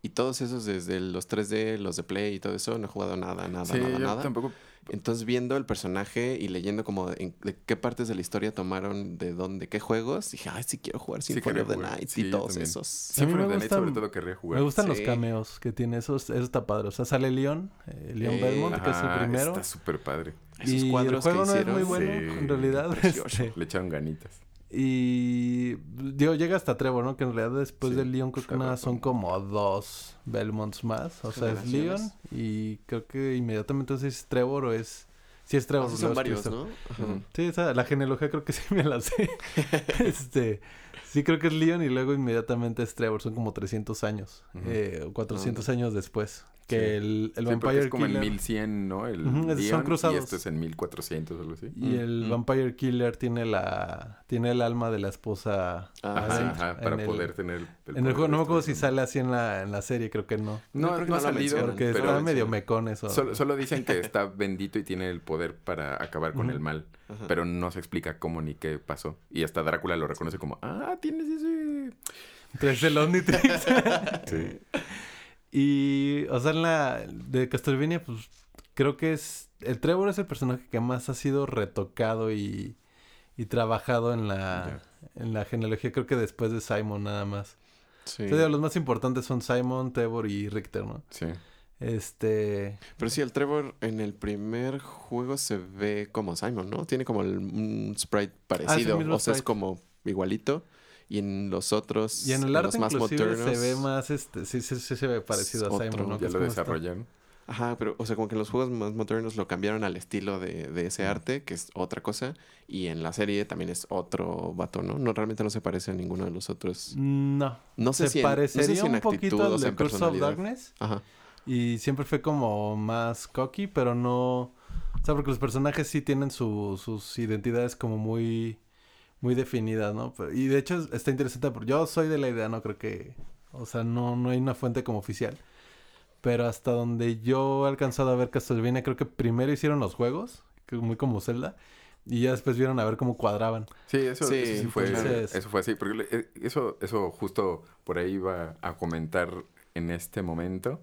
y todos esos desde los 3D, los de Play y todo eso, no he jugado nada, nada, Sí, nada, yo nada. tampoco. Entonces viendo el personaje y leyendo como en- de qué partes de la historia tomaron, de dónde, qué juegos, dije, ay, sí quiero jugar Sí Symphony quería of the jugar. Night Sí, y todos también. esos. Sí, pero me de Night sobre todo querría jugar. Me gustan los Sí. cameos que tiene, esos, eso está padre. O sea, sale Leon, eh, Leon Eh, Belmont, que es el primero. Está súper padre. Esos y cuadros el juego que no hicieron. es muy bueno, Sí, en realidad. este, Le echaron ganitas. Y digo, llega hasta Trevor, ¿no? Que en realidad después Sí, del Leon creo que está nada, son como dos Belmonts más. O sea, es Leon y creo que inmediatamente es Trevor o es... Sí es Trevor. Luego son varios. ¿no? Ajá. Sí, esa, la genealogía creo que sí me la sé. este, sí creo que es Leon y luego inmediatamente es Trevor. Son como 300 años. Eh, o 400 años después. Que Sí. el, el Sí, Vampire es como Killer... en 1100, ¿no? El son cruzados. Y esto es en 1400 o algo así. Y el Mm. Vampire Killer tiene la... Tiene el alma de la esposa... Ah, Ajá, sí, ajá, para en el- poder tener... en el poder juego, no me acuerdo si sale así en la, en la serie, creo que no. No, No, creo que no no ha salido. Porque pero está sí. medio mecón eso. Solo, solo dicen que está bendito y tiene el poder para acabar con el mal. Ajá. Pero no se explica cómo ni qué pasó. Y hasta Drácula lo reconoce como, ah, tienes ese... Tres el Omnitrix. Sí. Y, o sea, en la de Castlevania, pues creo que es. El Trevor es el personaje que más ha sido retocado y, y trabajado en la, en la genealogía. Creo que después de Simon, nada más. Sí. O sea, digo, los más importantes son Simon, Trevor y Richter, ¿no? Sí. Este. Pero sí, el Trevor en el primer juego se ve como Simon, ¿no? Tiene como el, un sprite parecido. mismo o sea, es como igualito. Y en los otros, Y en el los arte más inclusive modernos... se ve más, este, sí, sí, sí se ve parecido a Otro, Simon, ¿no? Ya lo desarrollaron. Ajá, pero, o sea, como que en los juegos más modernos lo cambiaron al estilo de, de ese arte, que es otra cosa. Y en la serie también es otro vato, ¿no? No, realmente no se parece a ninguno de los otros. No. No sé se si en, no sé parecería si en un actitud poquito al de en Curse of. Darkness. Ajá. Y siempre fue como más cocky, pero no... O sea, porque los personajes sí tienen su- sus identidades como muy... Muy definidas, ¿no? Pero- y de hecho es- está interesante porque yo soy de la idea, no creo que... O sea, no, no hay una fuente como oficial. Pero hasta donde yo he alcanzado a ver Castlevania, creo que primero hicieron los juegos, muy como Zelda, y ya después vieron a ver cómo cuadraban. Sí, eso Sí, eso sí fue, entonces- eso fue así. Porque eh, eso, eso justo por ahí iba a comentar en este momento.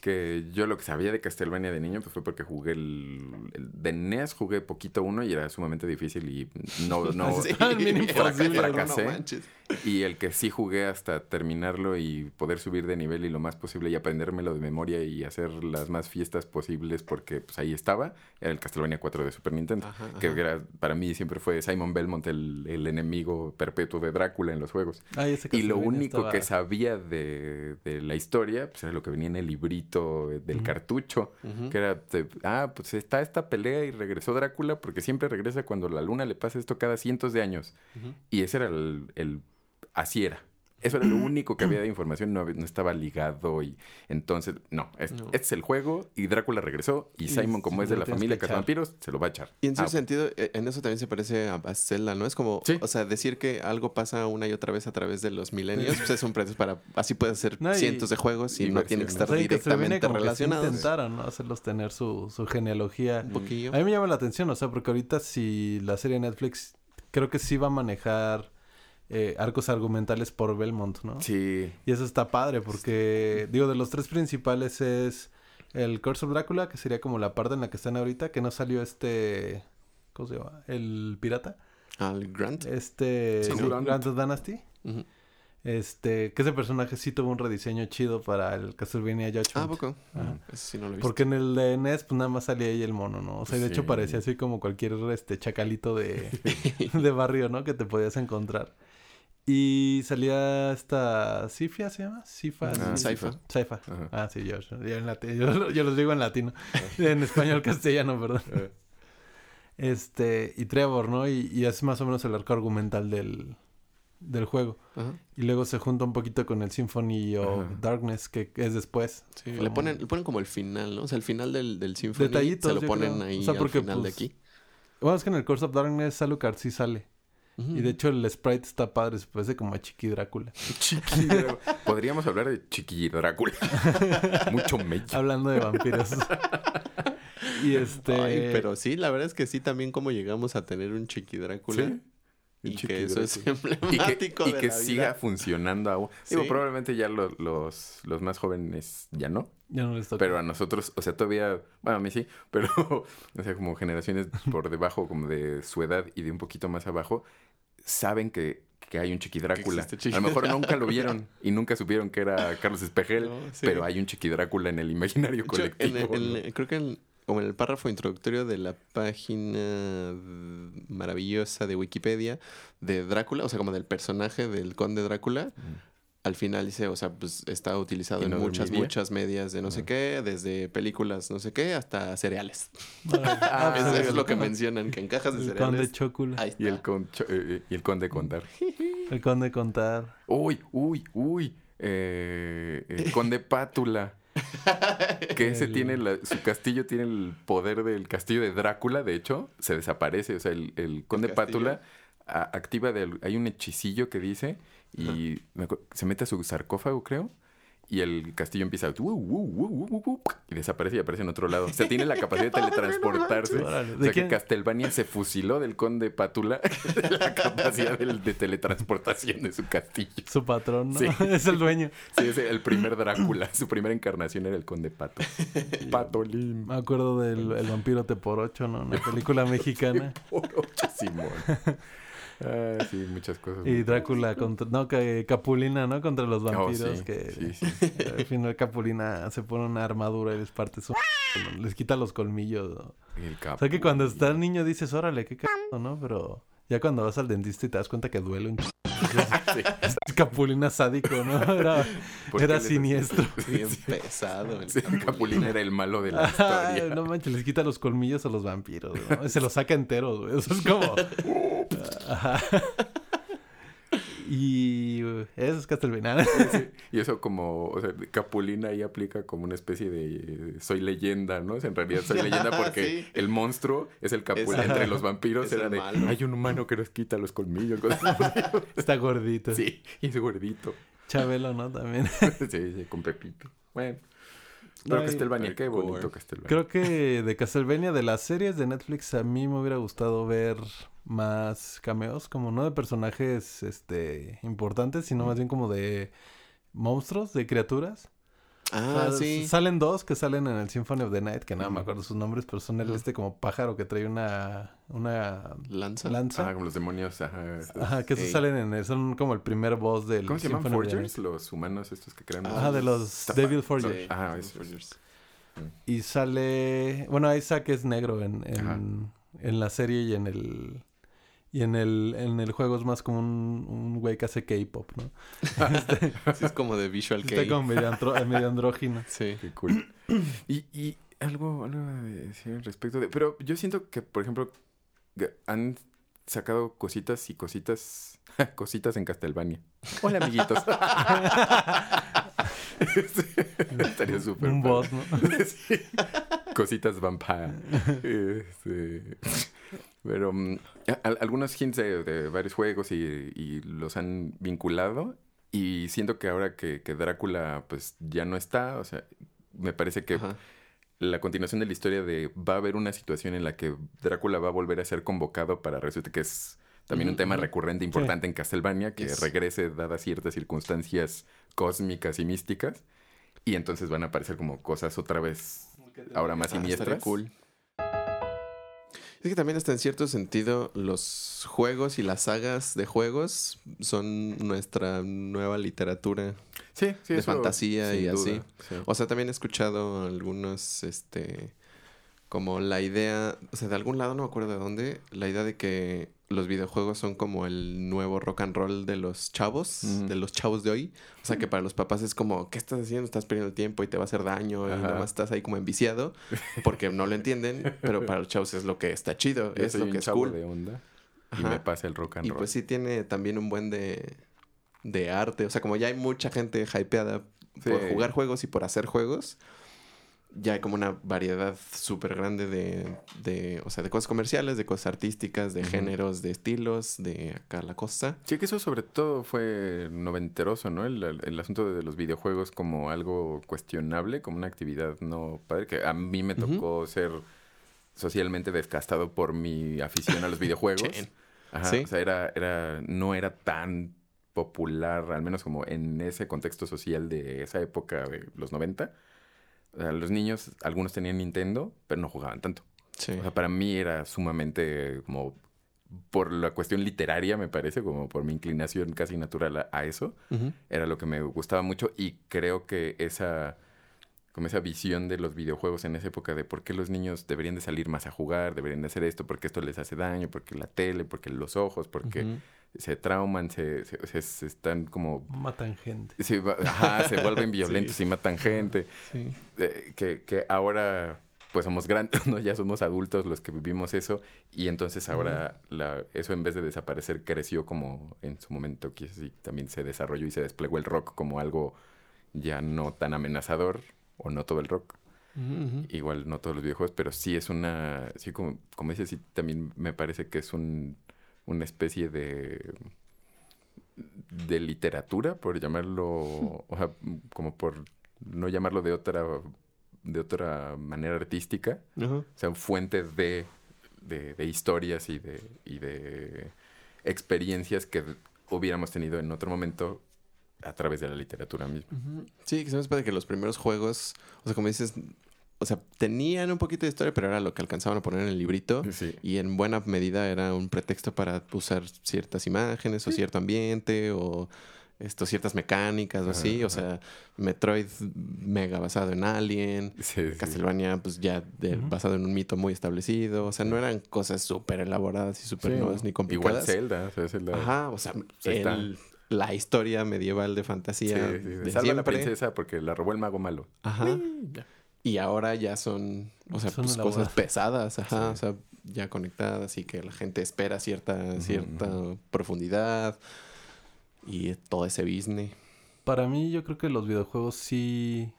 Que yo lo que sabía de Castlevania de niño pues fue porque jugué el, el de NES, jugué poquito uno y era sumamente difícil y no, no, Sí, ¿no? fracasé. No manches. Y el que sí jugué hasta terminarlo y poder subir de nivel y lo más posible y aprendérmelo de memoria y hacer las más fiestas posibles porque pues ahí estaba, era el Castlevania 4 de Super Nintendo. Ajá, Que era, para mí siempre fue Simon Belmont el, el enemigo perpetuo de Drácula en los juegos. Ay, ese Y lo único estaba- que sabía de, de la historia, pues era lo que venía en el librito del cartucho. Que era, de, ah, pues está esta pelea y regresó Drácula porque siempre regresa cuando la luna le pasa esto cada cientos de años. Y ese era el, el- así era. Eso era lo único que había de información, no, no estaba ligado y entonces, no, es- No. este es el juego y Drácula regresó y Simon, como sí, es de la familia. Cazavampiros, se lo va a echar. Y en Ah, cierto sentido, eh, en eso también se parece a, a Zelda, ¿no? Es como, Sí. o sea, decir que algo pasa una y otra vez a través de los milenios, pues es un pretexto para, así puedes hacer No, y- cientos de juegos y, y no tienen que estar O sea, directamente que intentaron, ¿no? Hacerlos tener su, su genealogía. Un poquillo. A mí me llama la atención, o sea, porque ahorita si la serie Netflix creo que sí va a manejar eh, arcos argumentales por Belmont, ¿no? Sí, Y eso está padre porque, digo, de los tres principales es el Curse of Drácula, que sería como la parte en la que están ahorita, que no salió este... ¿Cómo se llama? El pirata. Al Grant. Este... Sí. Grant of Dynasty. Este... Que ese personaje sí tuvo un rediseño chido para el Castlevania Judgment. Ah, ¿a poco. Ese sí no lo he visto. Porque en el de NES, pues nada más salía ahí el mono, ¿no? O sea, de hecho parecía así como cualquier este chacalito de, de barrio, ¿no? Que te podías encontrar. Y salía esta Sifia, ¿se llama? Sifa. Ah. Saifa. Ah, sí, yo, yo, en lati- yo, yo los digo en latino. en español castellano, perdón. Eh, Este, y Trevor, ¿no? Y, y es más o menos el arco argumental del, del juego. Ajá. Y luego se junta un poquito con el Symphony of Ajá. Darkness, que es después. Sí, Como- le ponen, le ponen como el final, ¿no? O sea, el final del, del Symphony Detallitos, se lo ponen creo. ahí O sea, porque, al final de pues, aquí. Bueno, es que en el Curse of Darkness Alucard sí sale. Y de hecho el sprite está padre, se parece como a Chiqui Drácula. Chiqui Podríamos hablar de Chiqui Drácula. Mucho mello. Hablando de vampiros. y este... Ay, pero sí, la verdad es que sí, también como llegamos a tener un Chiqui Drácula. Sí. Y que eso es y emblemático que, y de que la siga vida. funcionando aún. Digo, Sí. probablemente ya lo- los, los más jóvenes ya no. Ya no les toca. Pero a nosotros, o sea, todavía, bueno, a mí sí, pero, o sea, como generaciones por debajo, como de su edad y de un poquito más abajo, saben que, que hay un Chiqui Drácula. Chiqui a lo mejor nunca lo vieron y nunca supieron que era Carlos Espejel, No, sí. pero hay un Chiqui Drácula en el imaginario en colectivo. el- ¿no? en- creo que en, como en el párrafo introductorio de la página maravillosa de Wikipedia de Drácula, o sea, como del personaje del conde Drácula, al final dice, o sea, pues está utilizado ¿Y en no muchas, dormiría? muchas medias de no sé Ah. qué, desde películas no sé qué, hasta cereales. Ah, Eso pues, es lo que mencionan, que en cajas de El cereales. conde Chocula. Ahí está. Y el, con, cho- eh, y el conde contar. El conde Contar. Uy, uy, uy. eh, el conde Pátula. Que ese El- tiene la- su castillo tiene el poder del castillo de Drácula, de hecho, se desaparece. O sea, el, el conde? Pátula a- activa del, hay un hechicillo que dice y me se mete a su sarcófago, creo. Y el castillo empieza a... Y desaparece y aparece en otro lado. O sea, tiene la capacidad de teletransportarse. Órale. O ¿De sea, que quién? Castlevania se fusiló del conde Pátula la capacidad de teletransportación de su castillo. Su patrón, ¿no? Sí. es el dueño. Sí, es el primer Drácula. Su primera encarnación era el conde Pato. Patolín. Me acuerdo del el vampiro T por 8, ¿no? Una película mexicana. Simón. Ah, sí, muchas cosas. Y Drácula contra... No, que Capulina, ¿no? Contra los Oh, vampiros. sí, que sí, sí. al final Capulina se pone una armadura y les parte su... Les quita los colmillos. ¿no? El O sea que cuando estás niño dices, órale, qué cagado, ¿no? Pero ya cuando vas al dentista y te das cuenta que duele un ch... Sí. Capulina sádico, ¿no? Era, ¿Por qué era siniestro. Bien pesado. el Sí, el Capulín era el malo de la Ay, historia. no manches, les quita los colmillos a los vampiros, ¿no? Se los saca enteros, güey. Eso es como... Ajá. Y uh, eso es Castlevania. Sí, Y eso como, o sea, Capulina ahí aplica como una especie de eh, soy leyenda, ¿no? O sea, en realidad soy leyenda porque Sí. el monstruo es el Capulina. Entre los vampiros es era de, malo. hay un humano que nos quita los colmillos. Está gordito. sí, y es gordito. Chabelo, ¿no? También. sí, sí, con Pepito. Bueno. Pero No, Castlevania, qué bonito Castlevania. Creo que de Castlevania, de las series de Netflix, a mí me hubiera gustado ver más cameos, como no de personajes este importantes, sino más bien como de monstruos, de criaturas. Ah, O sea, sí. Salen dos que salen en el Symphony of the Night, que nada me Ujú. acuerdo sus nombres, pero son el este como pájaro que trae una, una Lanza. lanza. Ah, como los demonios, ajá. estos. Ajá, que esos salen en el, son como el primer boss del ¿Cómo se llaman? Symphony Forgers, los humanos estos que crean. Ah, de los Devil. Forgers. Sí, Ajá. Forgers. Y sale. Bueno, Isaac es negro en, en, en la serie y en el. Y en el, en el juego es más como un, un güey que hace K-pop, ¿no? Sí, es como de Visual Está Kei. como medio, andro- medio andrógino. Sí. Qué cool. y, y algo, algo de decir al respecto de... Pero yo siento que, por ejemplo, han sacado cositas y cositas, cositas en Castlevania. Hola, amiguitos. Estaría súper. Un padre. boss, ¿no? Sí. Cositas vampire. Este, Pero mm, a- a- algunos hints de, de varios juegos y, y los han vinculado. Y siento que ahora que, que Drácula pues ya no está, o sea, me parece que Ajá. la continuación de la historia de va a haber una situación en la que Drácula va a volver a ser convocado para resulta que es también un Ujú, tema recurrente importante en Castlevania, que Yes. regrese dadas ciertas circunstancias cósmicas y místicas. Y entonces van a aparecer como cosas otra vez ahora más Ah, siniestras. cool. Es que también hasta en cierto sentido los juegos y las sagas de juegos son nuestra nueva literatura. Sí, sí, de eso, fantasía y así. sí. O sea, también he escuchado algunos, este, como la idea, o sea, de algún lado, no me acuerdo de dónde, la idea de que los videojuegos son como el nuevo rock and roll de los chavos, de los chavos de hoy. O sea, que para los papás es como, ¿qué estás haciendo? Estás perdiendo el tiempo y te va a hacer daño y nada más estás ahí como enviciado porque no lo entienden, pero para los chavos es lo que está chido, Yo es soy lo un que es chavo cool. de onda y Ajá. me pasa el rock and Y roll. pues sí tiene también un buen de, de arte. O sea, como ya hay mucha gente hypeada por Sí. jugar juegos y por hacer juegos, ya hay como una variedad súper grande de, de, o sea, de cosas comerciales, de cosas artísticas, de géneros, de estilos, de acá la cosa. Sí, que eso sobre todo fue noventeroso, ¿no? El, el asunto de los videojuegos como algo cuestionable, como una actividad no padre, que a mí me tocó ser socialmente desgastado por mi afición a los videojuegos. Ajá, Sí. O sea, era, era, no era tan popular, al menos como en ese contexto social de esa época de los 90. O sea, los niños, algunos tenían Nintendo, pero no jugaban tanto. Sí. O sea, para mí era sumamente como por la cuestión literaria, me parece, como por mi inclinación casi natural a, a eso, era lo que me gustaba mucho y creo que esa como esa visión de los videojuegos en esa época de por qué los niños deberían de salir más a jugar, deberían de hacer esto, porque esto les hace daño, porque la tele, porque los ojos, porque Ujú. Se trauman, se, se- están como... Matan gente. Se, ajá, se vuelven violentos Sí. y matan gente Sí. eh, que, que ahora pues somos grandes, ¿no? Ya somos adultos los que vivimos eso y entonces ahora la, eso en vez de desaparecer creció como en su momento que sí, también se desarrolló y se desplegó el rock como algo ya no tan amenazador o no todo el rock, igual no todos los videojuegos, pero sí es una, sí como, como dices, sí también me parece que es un, una especie de de literatura, por llamarlo, o sea, como por no llamarlo de otra de otra manera artística, Ajá. o sea, fuente de, de, de historias y de, y de experiencias que hubiéramos tenido en otro momento a través de la literatura misma. Sí, que se me parece que los primeros juegos, o sea, como dices, o sea, tenían un poquito de historia, pero era lo que alcanzaban a poner en el librito. Sí. Y en buena medida era un pretexto para usar ciertas imágenes o cierto ambiente o esto, ciertas mecánicas o así. Ajá, O sea, Metroid mega basado en Alien. Sí, sí. Castlevania, pues ya de- basado en un mito muy establecido. O sea, no eran cosas súper elaboradas y súper Sí, nuevas ni Igual complicadas. Zelda, o sea, Zelda. Ajá, o sea, el- la historia medieval de Sí, fantasía sí, de Salva a la princesa porque la robó el mago malo. Ajá. Y ahora ya son, o sea, Son pues, cosas pesadas, ajá, Sí. o sea, ya conectadas y que la gente espera cierta, cierta profundidad y todo ese business. Para mí, yo creo que los videojuegos sí.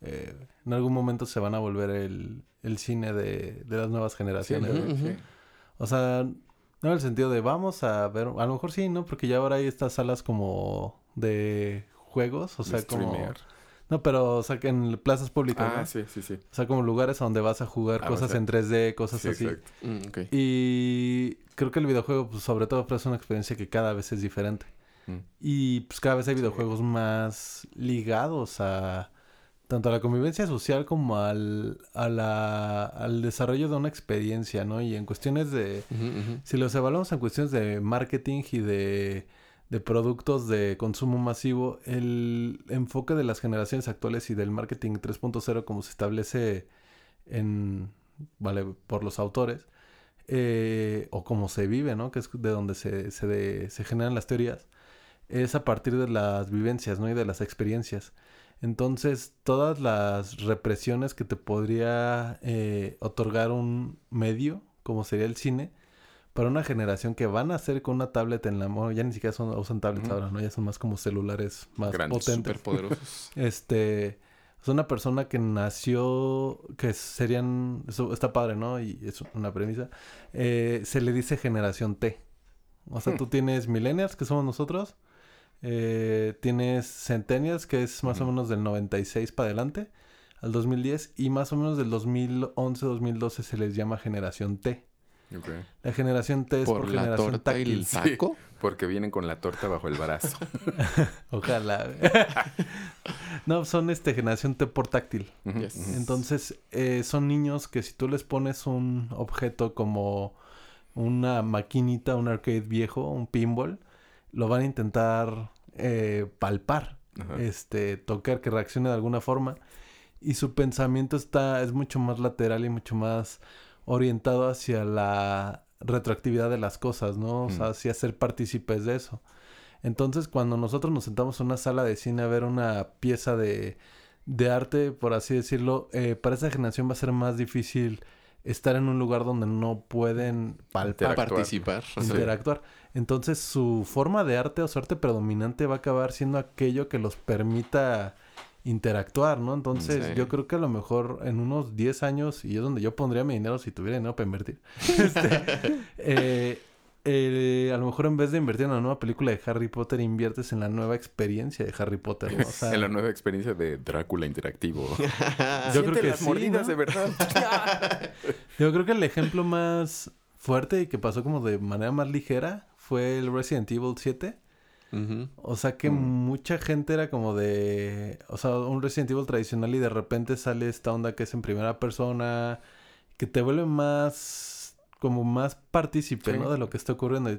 eh, en algún momento se van a volver el, el cine de, de las nuevas generaciones. O sea, no en el sentido de vamos a ver. A lo mejor sí, ¿no? Porque ya ahora hay estas salas como de juegos. O De sea, como. No, pero, o sea, que en plazas públicas. Ah, ¿no? sí, sí, sí. O sea, como lugares a donde vas a jugar Ah, cosas en 3D, cosas Sí, así. exacto. Mm. Y creo que el videojuego, pues, sobre todo, ofrece una experiencia que cada vez es diferente. Mm. Y pues cada vez hay videojuegos más ligados a tanto a la convivencia social como al, a la- al desarrollo de una experiencia, ¿no? Y en cuestiones de, si los evaluamos en cuestiones de marketing y de, de productos de consumo masivo, el enfoque de las generaciones actuales y del marketing 3.0 como se establece en, vale, por los autores, eh, o como se vive, ¿no? Que es de donde se, se, generan las teorías, es a partir de las vivencias, ¿no? Y de las experiencias. Entonces, todas las represiones que te podría eh, otorgar un medio, como sería el cine, para una generación que van a hacer con una tablet en la mano, ya ni siquiera son, usan tablets ahora, ¿no? Ya son más como celulares más Grandes, potentes. Poderosos. Este, es una persona que nació, que serían, eso está padre, ¿no? Y es una premisa. Eh, se le dice generación T. O sea, Hmm. tú tienes millennials, que somos nosotros. eh, tienes centennials, que es más o menos del 96 para adelante, al 2010. Y más o menos del 2011-2012 se les llama generación T. La generación T es por, Por la generación torta y el táctil. taco. Porque vienen con la torta bajo el brazo. Ojalá. no, son este generación T por táctil. Yes. Entonces, eh, son niños que si tú les pones un objeto como una maquinita, un arcade viejo, un pinball, lo van a intentar eh, palpar, Ajá. este, tocar, que reaccione de alguna forma. Y su pensamiento está, es mucho más lateral y mucho más orientado hacia la retroactividad de las cosas, ¿no? O sea, Mm. hacia ser partícipes de eso. Entonces, cuando nosotros nos sentamos en una sala de cine a ver una pieza de, de arte, por así decirlo, eh, para esa generación va a ser más difícil estar en un lugar donde no pueden palpar, Interactuar. Participar. Sí. interactuar. Entonces, su forma de arte o su arte predominante va a acabar siendo aquello que los permita interactuar, ¿no? Entonces, Sí. yo creo que a lo mejor en unos 10 años, y es donde yo pondría mi dinero si tuviera dinero para invertir, este, eh, eh, a lo mejor en vez de invertir en la nueva película de Harry Potter, inviertes en la nueva experiencia de Harry Potter, ¿no? O sea, en la nueva experiencia de Drácula interactivo. Yo creo que las sí, mordidas ¿no? de verdad. Yo creo que el ejemplo más fuerte y que pasó como de manera más ligera fue el Resident Evil 7. O sea que Mm. mucha gente era como de... O sea, un Resident Evil tradicional y de repente sale esta onda que es en primera persona, que te vuelve más... como más partícipe, Sí. ¿no? De lo que está ocurriendo.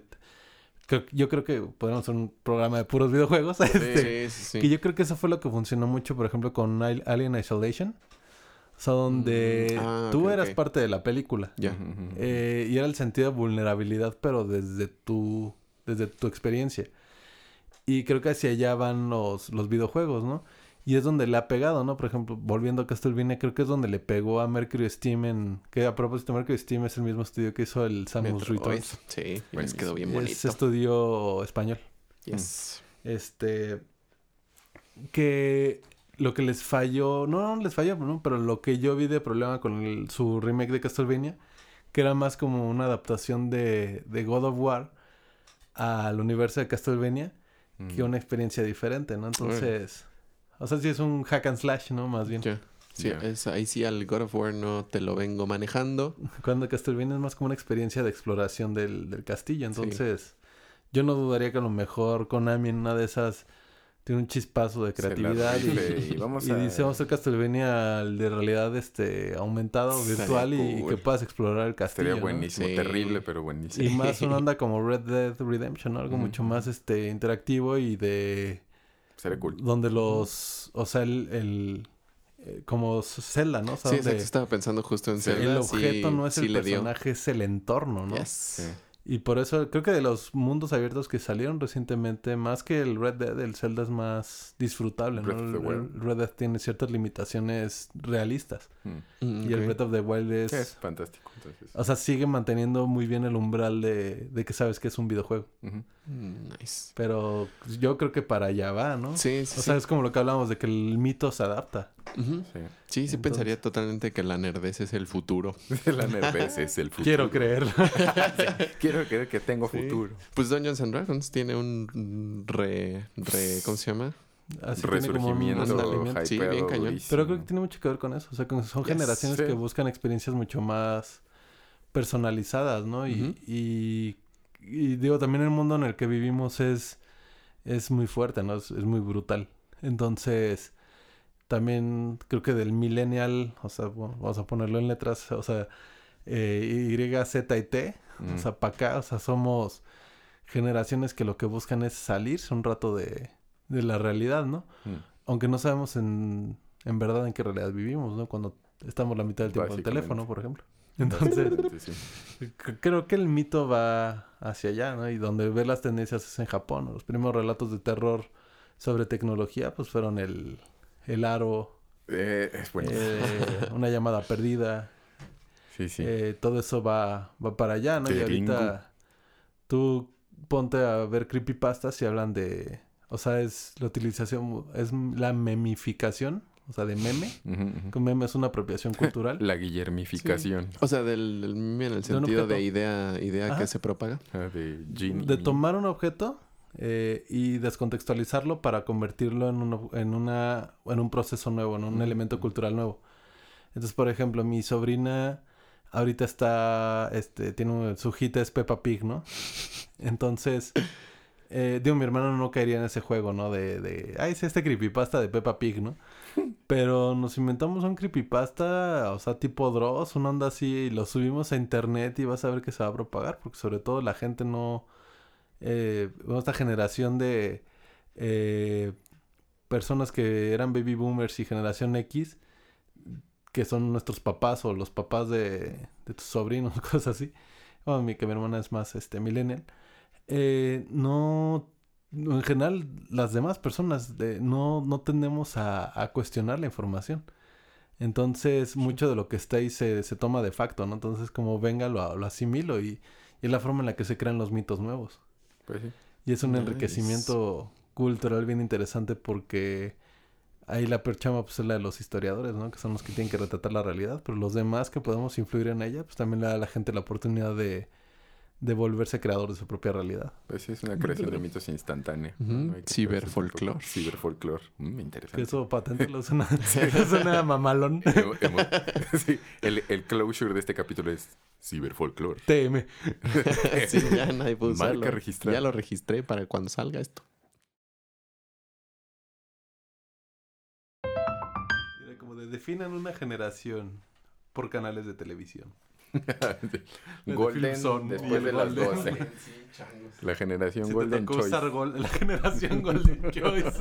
Yo creo que podemos hacer un programa de puros videojuegos. este, Sí, sí, sí. Que yo creo que eso fue lo que funcionó mucho, por ejemplo, con Al- Alien Isolation. O sea, donde Mm, ah, tú eras parte de la película. Ya. Eh, y era el sentido de vulnerabilidad, pero desde tu, desde tu experiencia. Y creo que hacia allá van los, los videojuegos, ¿no? Y es donde le ha pegado, ¿no? Por ejemplo, volviendo a Castlevania, creo que es donde le pegó a Mercury Steam en... Que a propósito, Mercury Steam es el mismo estudio que hizo el Samus. Returns. Sí, les quedó bien Es bonito. estudio español. Yes. Este. Que lo que les falló. No, no les falló, ¿no? Pero lo que yo vi de problema con el- su remake de Castlevania. Que era más como una adaptación de, de God of War al universo de Castlevania. Que una experiencia diferente, ¿no? Entonces. O sea, sí es un hack and slash, ¿no? Más bien. Ya. Sí, es- ahí sí al God of War no te lo vengo manejando. Cuando Castlevania es más como una experiencia de exploración del, del castillo. Entonces, yo no dudaría que a lo mejor Konami en una de esas tiene un chispazo de creatividad y, y vamos y a- dice vamos a hacer Castlevania al de realidad este aumentado, virtual y, que puedas explorar el castillo. Sería ¿no? buenísimo, Sí. terrible, pero buenísimo. Y más una onda como Red Dead Redemption, ¿no? Algo mucho más este interactivo y de Sería cool. donde los, o sea, el, el eh, como Zelda, ¿no? O sea, Sí, exacto. Estaba pensando justo en Sí. Zelda. el objeto sí- no es sí el dio. personaje, es el entorno, ¿no? Yes. Sí. Y por eso creo que de los mundos abiertos que salieron recientemente, más que el Red Dead, el Zelda es más disfrutable, ¿no? Breath of the Wild. el Red Dead tiene ciertas limitaciones realistas. Mm. Mm, Y el. Breath of the Wild es... Es fantástico. Entonces. O sea, sigue manteniendo muy bien el umbral de, de que sabes que es un videojuego. Mm, Nice. Pero yo creo que para allá va, ¿no? Sí, sí, O sí. sea, es como lo que hablábamos de que el mito se adapta. Sí. Sí, sí Entonces- pensaría totalmente que la nerdez es el futuro. La nervez es el futuro. Quiero creerlo. Quiero creer que tengo Sí. futuro. Pues Dungeons and Dragons tiene un re, re ¿cómo se llama? Así tiene como un Resurgimiento, resurgimiento. Sí, bien cañón. durísimo. Pero creo que tiene mucho que ver con eso. O sea, que son Yes, generaciones sí. que buscan experiencias mucho más personalizadas, ¿no? Y, y digo, también el mundo en el que vivimos es, es muy fuerte, ¿no? Es, es muy brutal. Entonces, también creo que del millennial, o sea, bueno, vamos a ponerlo en letras, o sea, eh, Y, Z y T, Mm. o sea, para acá, o sea, somos generaciones que lo que buscan es salirse un rato de, de la realidad, ¿no? Mm. Aunque no sabemos en, en verdad en qué realidad vivimos, ¿no? Cuando estamos la mitad del tiempo en teléfono, por ejemplo. Entonces, sí. creo que el mito va hacia allá, ¿no? Y donde ve las tendencias es en Japón. ¿no? Los primeros relatos de terror sobre tecnología, pues fueron el, el aro, Eh, es buenísimo. eh, una llamada perdida. Sí, sí. Eh, todo eso va, va para allá, ¿no? Y ahorita tú ponte a ver creepypastas y hablan de... O sea, es la utilización, es la memificación, o sea, de meme. Un meme es una apropiación cultural. La guillermificación O sea, del, del meme en el sentido de idea, idea Ajá. que se propaga. ah, de tomar un objeto eh, y descontextualizarlo para convertirlo en, un, en, una, en un proceso nuevo, en un elemento cultural nuevo. Entonces, por ejemplo, mi sobrina ahorita está, este, tiene un- su hit es Peppa Pig, ¿no? Entonces, eh, digo, mi hermano no caería en ese juego, ¿no? De, de, ay, es este creepypasta de Peppa Pig, ¿no? Pero nos inventamos un creepypasta, o sea, tipo Dross, una onda así, y lo subimos a internet y vas a ver que se va a propagar, porque sobre todo la gente no... Eh, esta generación de eh, personas que eran baby boomers y generación X, que son nuestros papás o los papás de, tus sobrinos, cosas así. Bueno, mi, que mi hermana es más este, millennial. Eh, no, en general, las demás personas de, no, no tendemos a, a cuestionar la información. Entonces, mucho de lo que está ahí se, se toma de facto, ¿no? Entonces, como venga, lo, lo asimilo y, y es la forma en la que se crean los mitos nuevos. Pues sí. Y es un Nice. enriquecimiento cultural bien interesante porque ahí la perchama pues es la de los historiadores, ¿no? Que son los que tienen que retratar la realidad, pero los demás que podemos influir en ella, pues también le da a la gente la oportunidad de, de volverse creador de su propia realidad. Pues sí, es una creación de mitos instantánea. Ujú. ¿no? Hay que Ciberfolclor. Ciberfolclor. Mm, interesante. eso patente lo suena, suena mamalón. Sí, el, el closure de este capítulo es ciberfolclor. TM. sí, ya nadie puede Marca usarlo. registrada. Ya lo registré para cuando salga esto. Mira, como de definan una generación por canales de televisión. de Golden y después de las Golden. 12. La generación Golden Choice. la generación Golden Choice.